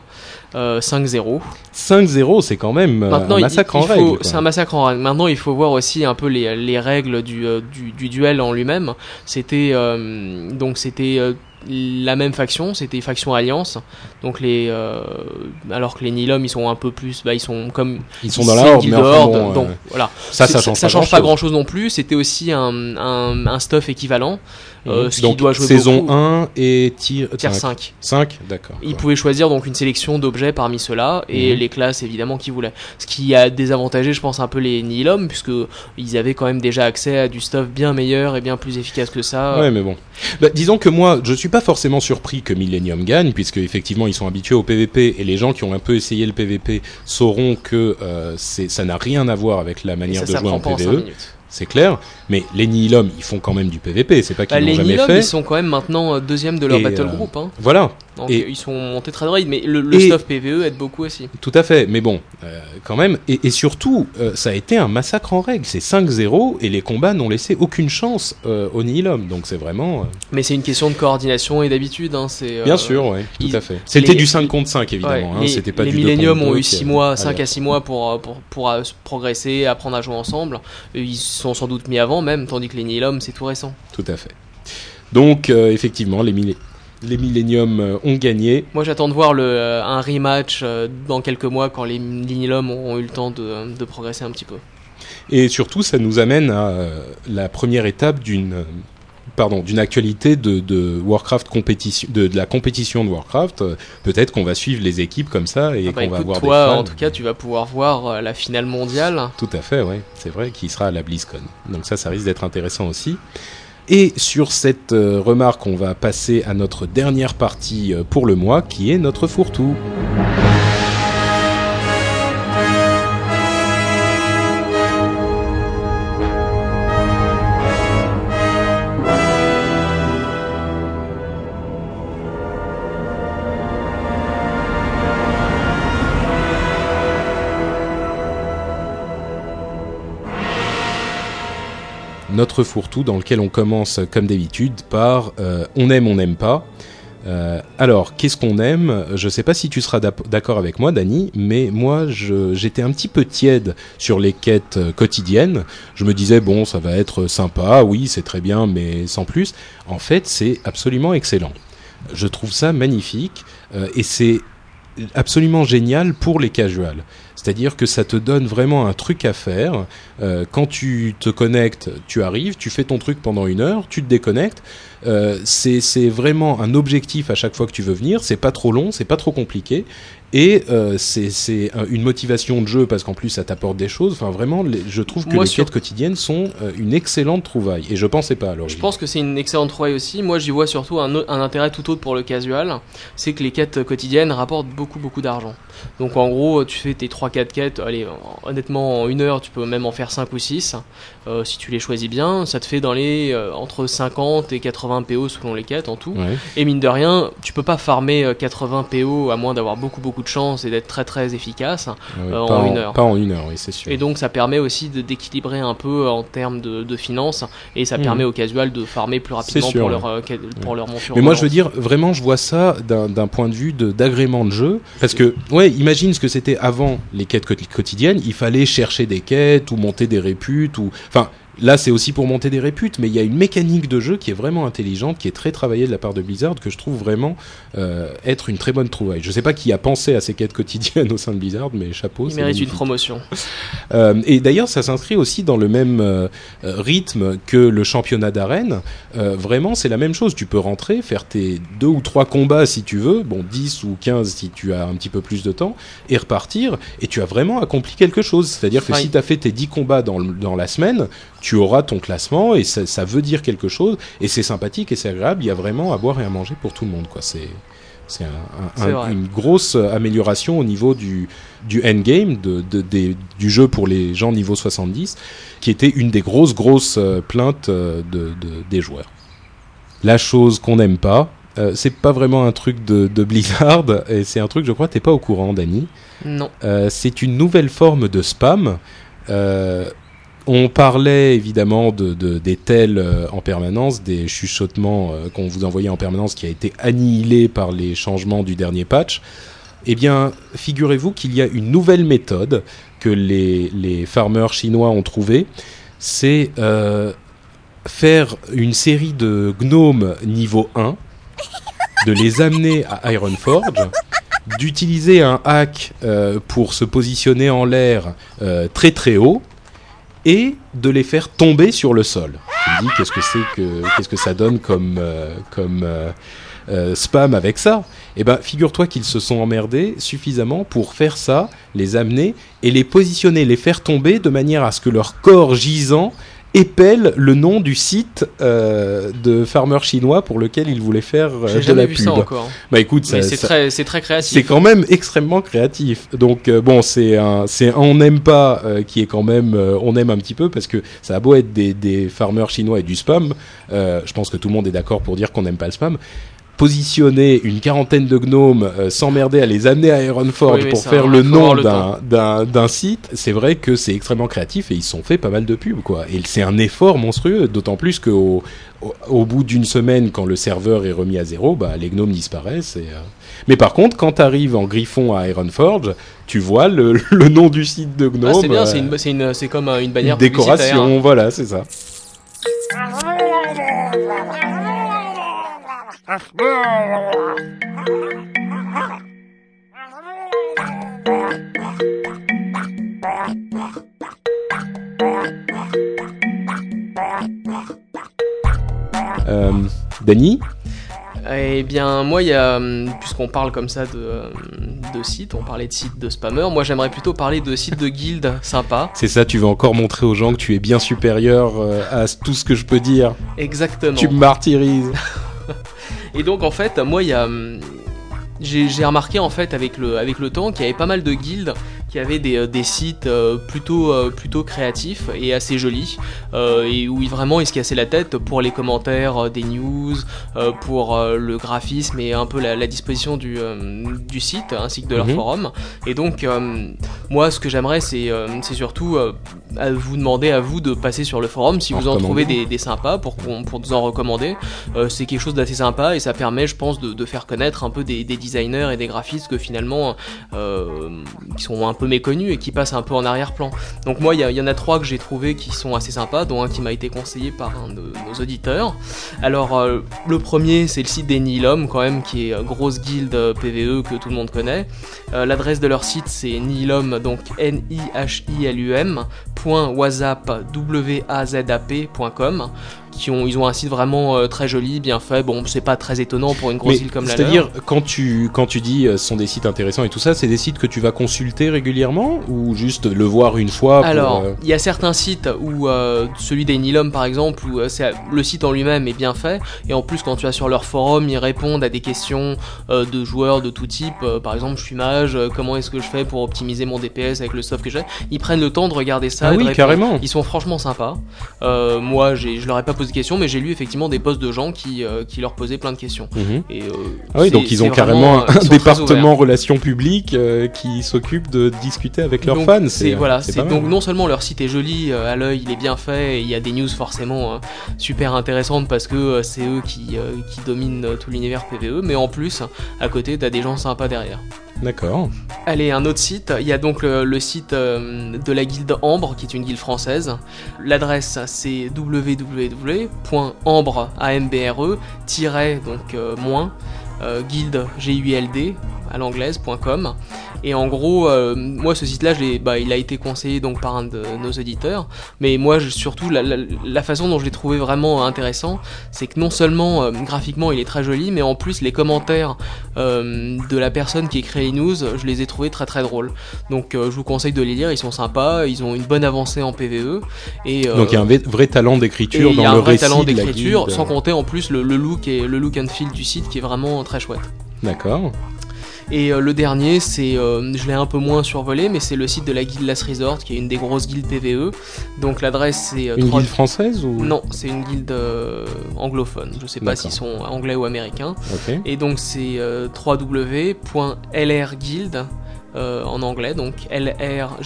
euh, 5-0. 5-0, c'est quand même Maintenant, un il- massacre il en faut- règle. C'est un massacre en règle. Maintenant, il faut voir aussi un peu les, les règles du, du, du duel en lui-même. C'était euh, donc c'était la même faction, c'était faction alliance. Donc les euh, alors que les Nihilum ils sont un peu plus, bah ils sont comme Ils sont dans la horde, mais enfin, bon, euh, donc voilà. ça, ça change ça pas change pas grand chose non plus. C'était aussi un, un, un stuff équivalent. Euh, ce qui Donc, doit jouer saison beaucoup. 1 et tir, Tier 5. 5. 5, d'accord. Ils quoi. pouvaient choisir donc une sélection d'objets parmi ceux-là et Mhm. les classes évidemment qu'ils voulaient. Ce qui a désavantagé, je pense, un peu les Nihilum puisque ils avaient quand même déjà accès à du stuff bien meilleur et bien plus efficace que ça. Ouais, mais bon. Bah, disons que moi, je suis pas forcément surpris que Millennium gagne, puisque effectivement, ils sont habitués au PVP, et les gens qui ont un peu essayé le PVP sauront que euh, ça n'a rien à voir avec la manière ça de jouer en pas en 5 PVE. C'est clair. Mais les Nihilum, ils font quand même du PVP, c'est pas qu'ils Bah, l'ont les jamais Nihilum, fait. ils sont quand même maintenant euh, deuxième de leur Et, battle euh, group. Hein. Voilà, Donc et- ils sont montés très raid, mais le, le stuff PVE aide beaucoup aussi. tout à fait. Mais bon, euh, quand même. Et, et surtout, euh, ça a été un massacre en règle. C'est 5-0, et les combats n'ont laissé aucune chance euh, aux Nihilum. Donc c'est vraiment. euh, Mais c'est une question de coordination et d'habitude. Hein, c'est, Bien sûr, ouais, tout ils- à fait. C'était du 5 contre 5, Ouais, évidemment. hein, les, C'était pas les du 2 Millennium ont 2 eu qui 6 avait- mois, Allez, 5 à 6 mois pour, pour, pour, progresser, apprendre à jouer ensemble. Ils sont sans doute mis avant même, tandis que les Nihilum c'est tout récent. Tout à fait. Donc, euh, effectivement, les, les Millennium euh, ont gagné. Moi j'attends de voir le, euh, un rematch euh, dans quelques mois quand les Nihilum auront eu le temps de, de progresser un petit peu. Et surtout, ça nous amène à la première étape d'une pardon d'une actualité de, de Warcraft compétition, de, de la compétition de Warcraft. Peut-être qu'on va suivre les équipes comme ça et Ah bah, qu'on va avoir toi des fans. en tout cas tu vas pouvoir voir la finale mondiale. Tout à fait, ouais, c'est vrai, qui sera à la BlizzCon. Donc ça, ça risque d'être intéressant aussi. Et sur cette euh, remarque, on va passer à notre dernière partie euh, pour le mois, qui est notre fourre-tout. Notre fourre-tout dans lequel on commence comme d'habitude par euh, on aime, on n'aime pas. Euh, alors, qu'est-ce qu'on aime? Je ne sais pas si tu seras d'accord avec moi, Dani, mais moi, j'étais un petit peu tiède sur les quêtes euh, quotidiennes. Je me disais, bon, ça va être sympa, oui, c'est très bien, mais sans plus. En fait, c'est absolument excellent. Je trouve ça magnifique et c'est absolument génial pour les casuals. C'est-à-dire que ça te donne vraiment un truc à faire. quand tu te connectes, tu arrives, tu fais ton truc pendant une heure, tu te déconnectes, euh, c'est vraiment un objectif à chaque fois que tu veux venir. C'est pas trop long, c'est pas trop compliqué, et euh, c'est une motivation de jeu parce qu'en plus ça t'apporte des choses. Enfin vraiment, je trouve que les quêtes quotidiennes sont euh, une excellente trouvaille. Et je pensais pas alors. Je pense que c'est une excellente trouvaille aussi. Moi j'y vois surtout un, un, intérêt tout autre pour le casual, c'est que les quêtes quotidiennes rapportent beaucoup beaucoup d'argent. Donc en gros, tu fais tes 3-4 quêtes. Allez, honnêtement, en une heure, tu peux même en faire 5 ou 6 euh, si tu les choisis bien. Ça te fait dans les entre 50 et 80 PO selon les quêtes en tout. Et mine de rien, tu peux pas farmer 80 PO à moins d'avoir beaucoup beaucoup de chance et d'être très très efficace euh, en, une heure. Pas en une heure, oui, c'est sûr. Et donc ça permet aussi d'équilibrer un peu en termes de, de finances et ça mhm. permet aux casuals de farmer plus rapidement pour, leur, euh, pour leur monture. Mais moi je veux dire, vraiment, je vois ça d'un point de vue d'agrément de, jeu. Parce que, ouais, imagine ce que c'était avant les quêtes quotidiennes. Il fallait chercher des quêtes ou monter des réputes ou. Enfin, Là, c'est aussi pour monter des réputes, mais il y a une mécanique de jeu qui est vraiment intelligente, qui est très travaillée de la part de Blizzard, que je trouve vraiment euh, être une très bonne trouvaille. Je sais pas qui a pensé à ces quêtes quotidiennes *laughs* au sein de Blizzard, mais chapeau. Il mérite une promotion. Euh, et d'ailleurs, ça s'inscrit aussi dans le même euh, rythme que le championnat d'arène. vraiment, c'est la même chose. Tu peux rentrer, faire tes deux ou trois combats si tu veux, bon, 10 ou 15 si tu as un petit peu plus de temps, et repartir, et tu as vraiment accompli quelque chose. C'est-à-dire que si tu as fait tes 10 combats dans, dans la semaine, tu auras ton classement et ça, veut dire quelque chose et c'est sympathique et c'est agréable. Il y a vraiment à boire et à manger pour tout le monde, quoi. C'est c'est une grosse amélioration au niveau du, du endgame, de, du jeu pour les gens niveau 70, qui était une des grosses, grosses euh, plaintes euh, de, des joueurs. La chose qu'on n'aime pas, euh, c'est pas vraiment un truc de, Blizzard, et c'est un truc, je crois, t'es pas au courant, Dani. Non. c'est une nouvelle forme de spam. On parlait évidemment de, des tels euh, en permanence, des chuchotements euh, qu'on vous envoyait en permanence qui a été annihilé par les changements du dernier patch. Eh bien, figurez-vous qu'il y a une nouvelle méthode que les, les farmers chinois ont trouvée. C'est euh, faire une série de gnomes niveau 1, de les amener à Ironforge, d'utiliser un hack pour se positionner en l'air très très haut, et de les faire tomber sur le sol. Je me dis qu'est-ce que c'est que qu'est-ce que ça donne comme euh, comme euh, euh, spam avec ça? Eh ben, figure-toi qu'ils se sont emmerdés suffisamment pour faire ça, les amener et les positionner, les faire tomber de manière à ce que leur corps gisant épelle le nom du site euh, de farmer chinois pour lequel il voulait faire euh, de la vu pub. Ça encore. Bah écoute, c'est très, créatif. C'est quand même extrêmement créatif. Donc euh, bon, c'est un, c'est on n'aime pas qui est quand même, on aime un petit peu parce que ça a beau être des, des farmers chinois et du spam. je pense que tout le monde est d'accord pour dire qu'on n'aime pas le spam positionner une quarantaine de gnomes, euh, s'emmerder à les amener à Ironforge pour faire le nom d'un site, c'est vrai que c'est extrêmement créatif et ils sont fait pas mal de pubs quoi. Et c'est un effort monstrueux, d'autant plus qu'au au, bout d'une semaine, quand le serveur est remis à zéro, bah, les gnomes disparaissent. Et, euh, Mais par contre, quand tu arrives en griffon à Ironforge, tu vois le, *laughs* le nom du site de gnome. Ah, c'est bien, euh, c'est comme une bannière une décoration, voilà, c'est ça. Euh, Dany eh bien, moi, il y a, puisqu'on parle comme ça de, de sites, on parlait de sites de spammers, moi j'aimerais plutôt parler de sites de guildes sympas. C'est ça, tu veux encore montrer aux gens que tu es bien supérieur euh, à tout ce que je peux dire. Exactement. Tu me martyrises. *laughs* Et donc, en fait, moi, il y a. Hum, j'ai remarqué en fait avec le, avec le temps qu'il y avait pas mal de guildes qui avait des, euh, des sites euh, plutôt, euh, plutôt créatifs et assez jolis, et où il- vraiment ils se cassaient la tête pour les commentaires des news, pour le graphisme et un peu la, la disposition du, du site ainsi que de leur Mhm. forum. Et donc, moi, ce que j'aimerais, c'est c'est surtout à vous demander à vous de passer sur le forum si En vous en trouvez des, des sympas pour, pour nous en recommander. Euh, c'est quelque chose d'assez sympa et ça permet, je pense, de, de faire connaître un peu des, des designers et des graphistes que finalement, euh, qui sont un peu méconnus et qui passent un peu en arrière-plan. Donc moi, il y, en a trois que j'ai trouvé qui sont assez sympas, dont un qui m'a été conseillé par un de nos auditeurs. Alors, euh, le premier, c'est le site des Nihilum, quand même, qui est euh, grosse guilde euh, PVE que tout le monde connaît. L'adresse de leur site, c'est nihilum, donc N-I-H-I-L-U-M, point whatsapp, W-A-Z-A-P.com, qui ont, ils ont un site vraiment euh, très joli, bien fait. Bon, c'est pas très étonnant pour une grosse Mais île comme la leur. C'est-à-dire, quand tu, quand tu dis euh, ce sont des sites intéressants et tout ça, c'est des sites que tu vas consulter régulièrement ou juste le voir une fois pour, Alors, euh, il y a certains sites où euh, celui des Nilum par exemple, où c'est le site en lui-même est bien fait, et en plus quand tu vas sur leur forum, ils répondent à des questions de joueurs de tout type. Par exemple, je suis mage, comment est-ce que je fais pour optimiser mon DPS avec le stuff que j'ai? Ils prennent le temps de regarder ça. Ah oui, carrément. Ils sont franchement sympas. Moi, j'ai- je leur ai pas posé de questions, mais j'ai lu effectivement des posts de gens qui, euh, qui leur posaient plein de questions. Mhm. Et, euh, Ah oui, donc ils ont carrément euh, un département relations publiques euh, qui s'occupe de discuter avec leurs Donc, fans. C'est voilà, c'est donc non seulement leur site est joli à l'œil, il est bien fait, et il y a des news forcément euh, super intéressantes parce que c'est eux qui, qui dominent tout l'univers PVE, mais en plus à côté t'as des gens sympas derrière. D'accord. Allez, un autre site, il y a donc le, site euh, de la guilde Ambre, qui est une guilde française. L'adresse c'est www.ambre, A-M-B-R-E, tiret, donc moins, guilde, G-U-I-L-D, à l'anglaise.com. Et en gros, euh, moi ce site-là, bah, il a été conseillé donc par un de nos auditeurs. Mais moi, je- surtout, la, la- la façon dont je l'ai trouvé vraiment intéressant, c'est que non seulement euh, graphiquement il est très joli, mais en plus les commentaires euh, de la personne qui écrit les news, je les ai trouvés très très drôles. Donc je vous conseille de les lire, ils sont sympas, ils ont une bonne avancée en PVE. Et, Donc il y a un vrai- talent d'écriture il dans y a le un vrai récit talent d'écriture, sans compter en plus le, le look et le look and feel du site qui est vraiment très chouette. D'accord. Et euh, le dernier, c'est, euh, je l'ai un peu moins survolé, mais c'est le site de la guilde Last Resort, qui est une des grosses guildes PVE. Donc l'adresse c'est euh, Une trois- guilde française ou? Non, c'est une guilde anglophone. Je sais pas s'ils sont anglais ou américains. Et donc c'est euh, www.lrguild euh, en anglais, donc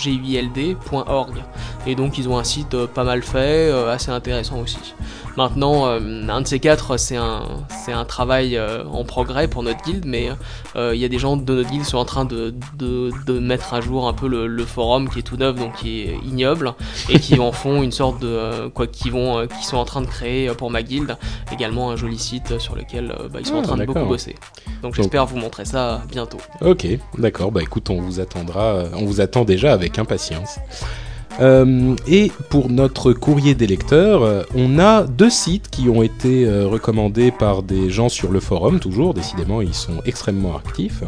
lrguild.org. Et donc ils ont un site euh, pas mal fait, euh, assez intéressant aussi. Maintenant, un de ces quatre, c'est un, c'est un travail en progrès pour notre guilde, mais il y a des gens de notre guilde qui sont en train de, de, de mettre à jour un peu le, le forum qui est tout neuf, donc qui est ignoble, et qui en font une sorte de quoi, qui vont, qui sont en train de créer pour ma guilde également un joli site sur lequel bah, ils sont en Ah, train de beaucoup bosser. Donc j'espère vous montrer ça bientôt. Ok, d'accord. Bah écoute, on euh, on vous attend déjà avec impatience. Euh, et pour notre courrier des lecteurs, euh, on a deux sites qui ont été euh, recommandés par des gens sur le forum, toujours, décidément, ils sont extrêmement actifs.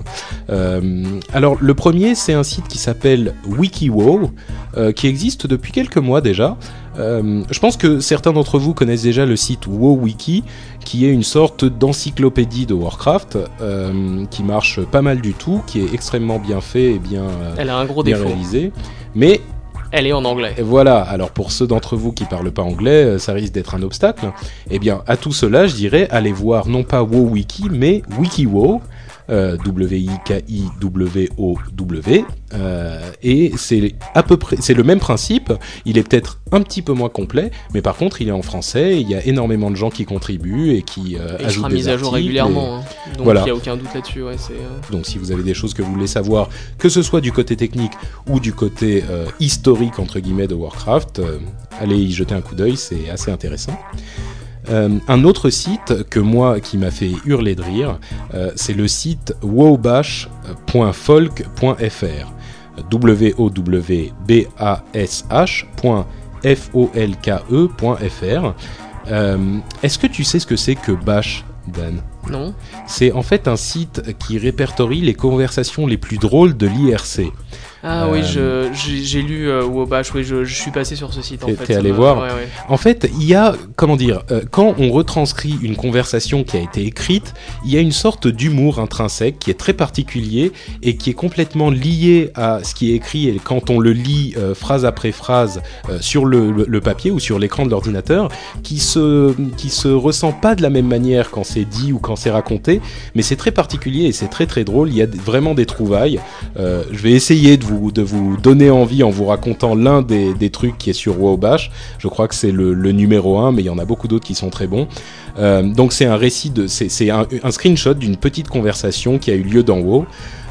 Euh, alors, le premier, c'est un site qui s'appelle WikiWow, euh, qui existe depuis quelques mois déjà. Euh, je pense que certains d'entre vous connaissent déjà le site WoWiki, qui est une sorte d'encyclopédie de Warcraft, euh, qui marche pas mal du tout, qui est extrêmement bien fait et bien, euh, Elle a un gros bien défaut. réalisé. Mais Elle est en anglais. voilà, alors pour ceux d'entre vous qui parlent pas anglais, euh, ça risque d'être un obstacle. Eh bien, à tout cela, je dirais, allez voir non pas WoWiki, mais WikiWow, euh, W-I-K-I-W-O-W, euh, et c'est à peu près, c'est le même principe. Il est peut-être un petit peu moins complet, mais par contre, il est en français. Il y a énormément de gens qui contribuent et qui euh, Et il ajoutent sera des mis à jour et- régulièrement. hein. Donc Voilà. il n'y a aucun doute là-dessus. Ouais, euh, donc si vous avez des choses que vous voulez savoir, que ce soit du côté technique ou du côté euh, historique entre guillemets de Warcraft, allez y jeter un coup d'œil, c'est assez intéressant. Euh, un autre site que moi qui m'a fait hurler de rire, euh, c'est le site wowbash.folk.fr. W-O-W-B-A-S-H.F-O-L-K-E.fr. Euh, Est-ce que tu sais ce que c'est que Bash, Dan? Non c'est en fait un site qui répertorie les conversations les plus drôles de l'IRC. Ah oui, Euh, je- j'ai lu euh, Wobash, oui, je, je suis passé sur ce site en fait. t'es allé m'a- voir ouais, ouais. En fait, il y a, comment dire, euh, quand on retranscrit une conversation qui a été écrite, il y a une sorte d'humour intrinsèque qui est très particulier et qui est complètement lié à ce qui est écrit et quand on le lit euh, phrase après phrase euh, sur le, le- le papier ou sur l'écran de l'ordinateur, qui se, qui se ressent pas de la même manière quand c'est dit ou quand c'est raconté, mais c'est très particulier et c'est très très drôle. Il y a vraiment des trouvailles. Euh, je vais essayer de vous, de vous donner envie en vous racontant l'un des, des trucs qui est sur Waobash. Je crois que c'est le, numéro 1, mais il y en a beaucoup d'autres qui sont très bons. Euh, donc c'est un récit de, c'est c'est un, un screenshot d'une petite conversation qui a eu lieu dans WoW.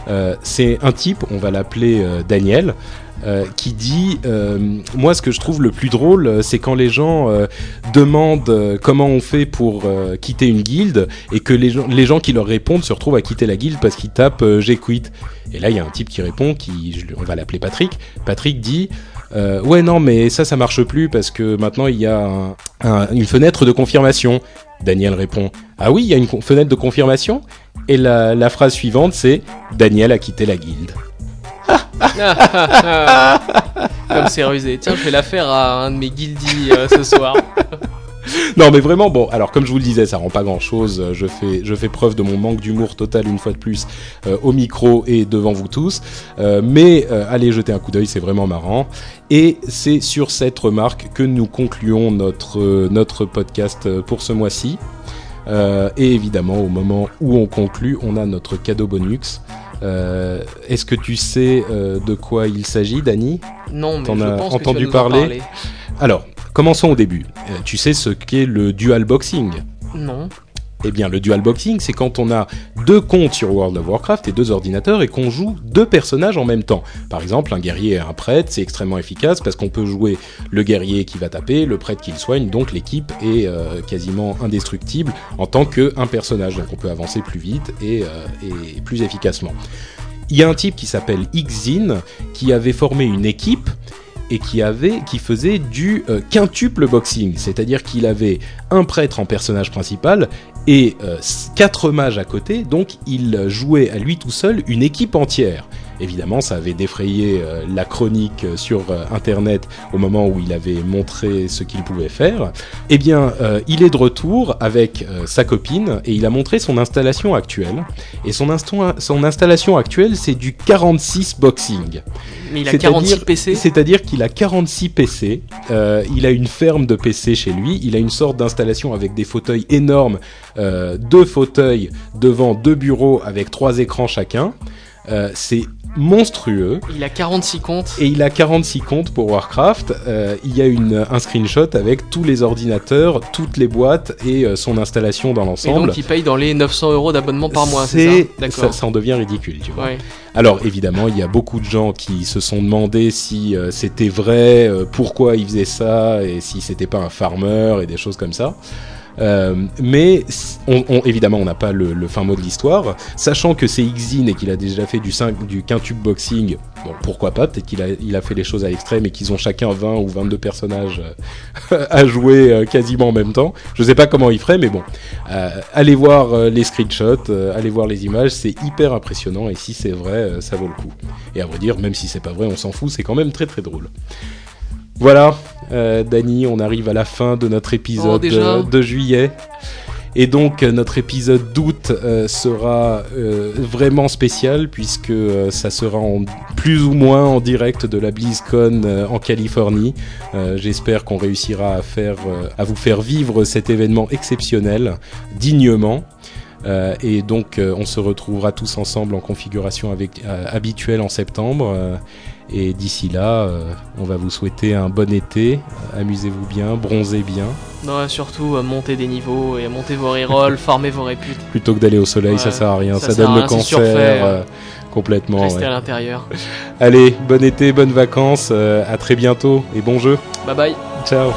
Euh, c'est un type, on va l'appeler euh, Daniel, euh, qui dit euh, moi ce que je trouve le plus drôle euh, c'est quand les gens demandent comment on fait pour quitter une guilde et que les gens, les gens qui leur répondent se retrouvent à quitter la guilde parce qu'ils tapent j'ai quit. Et là il y a un type qui répond qui on va l'appeler Patrick. Patrick dit ouais non mais ça ça marche plus parce que maintenant il y a un- un- une fenêtre de confirmation. Daniel répond ah oui il y a une fenêtre de confirmation? Et la phrase suivante c'est Daniel a quitté la guilde *laughs* Comme c'est rusé. Tiens, je vais la faire à un de mes guildies euh, ce soir. *laughs* Non mais vraiment bon alors comme je vous le disais ça rend pas grand chose je fais je fais preuve de mon manque d'humour total une fois de plus euh, au micro et devant vous tous. Euh, mais allez jeter un coup d'œil c'est vraiment marrant. Et c'est sur cette remarque que nous concluons notre notre podcast pour ce mois-ci. Et évidemment au moment où on conclut on a notre cadeau bonus Euh, est-ce que tu sais euh, de quoi il s'agit Dany Non, mais T'en je as pense entendu que tu vas nous en parler parler. alors commençons au début Euh, tu sais ce qu'est le dual boxing? Non. Eh bien, le dual boxing, c'est quand on a deux comptes sur World of Warcraft et deux ordinateurs et qu'on joue deux personnages en même temps. Par exemple, un guerrier et un prêtre, c'est extrêmement efficace parce qu'on peut jouer le guerrier qui va taper, le prêtre qui le soigne, donc l'équipe est euh, quasiment indestructible en tant qu'un personnage. Donc on peut avancer plus vite et, euh, et plus efficacement. Il y a un type qui s'appelle Xin qui avait formé une équipe et qui avait faisait du euh, quintuple boxing, c'est-à-dire qu'il avait un prêtre en personnage principal et euh, quatre mages à côté, donc il jouait à lui tout seul une équipe entière. Évidemment, ça avait défrayé euh, la chronique euh, sur euh, Internet au moment où il avait montré ce qu'il pouvait faire. Eh bien, il est de retour avec sa copine et il a montré son installation actuelle. Et son, instant- son installation actuelle, c'est du 46 boxing. Mais il a C'est-à-dire- 46 PC. C'est-à-dire qu'il a 46 PC, euh, il a une ferme de PC chez lui, il a une sorte d'installation avec des fauteuils énormes, euh, deux fauteuils devant deux bureaux avec trois écrans chacun. Euh, c'est monstrueux. Il a 46 comptes. Et il a 46 comptes pour Warcraft. Euh, il y a une, un screenshot avec tous les ordinateurs, toutes les boîtes et euh, son installation dans Et l'ensemble. donc il paye dans les 900 euros d'abonnement par mois, c'est ça ça, en devient ridicule, tu vois. Ouais. Alors évidemment, il y a beaucoup de gens qui se sont demandé si euh, c'était vrai, pourquoi il faisait ça, et si c'était pas un farmer et des choses comme ça. Euh, mais évidemment, on n'a pas le, fin mot de l'histoire. Sachant que c'est Xin et qu'il a déjà fait du, 5, du quintube boxing, bon, pourquoi pas Peut-être qu'il a, fait les choses à l'extrême et qu'ils ont chacun 20 ou 22 personnages euh, *laughs* à jouer euh, quasiment en même temps. Je sais pas comment il ferait, mais bon. Allez voir les screenshots, allez voir les images, c'est hyper impressionnant et si c'est vrai, ça vaut le coup. Et à vrai dire, même si c'est pas vrai, on s'en fout, c'est quand même très très drôle. Voilà, euh, Dany, on arrive à la fin de notre Oh, épisode déjà euh, de juillet. Et donc euh, notre épisode d'août euh, sera euh, vraiment spécial puisque euh, ça sera en, plus ou moins en direct de la BlizzCon en Californie. J'espère qu'on réussira à faire, à vous faire vivre cet événement exceptionnel dignement. Euh, et donc euh, on se retrouvera tous ensemble en configuration avec, euh, habituelle en septembre. Et d'ici là, euh, on va vous souhaiter un bon été. Amusez-vous bien, bronzez bien. Non, surtout euh, montez des niveaux et montez vos rerolls, *laughs* farmez vos réputes, Plutôt que d'aller au soleil, Ouais, ça sert à rien. ça donne le cancer euh, complètement. restez ouais. à l'intérieur. Allez, bon été, bonnes vacances. euh, à très bientôt et bon jeu. Bye bye. Ciao.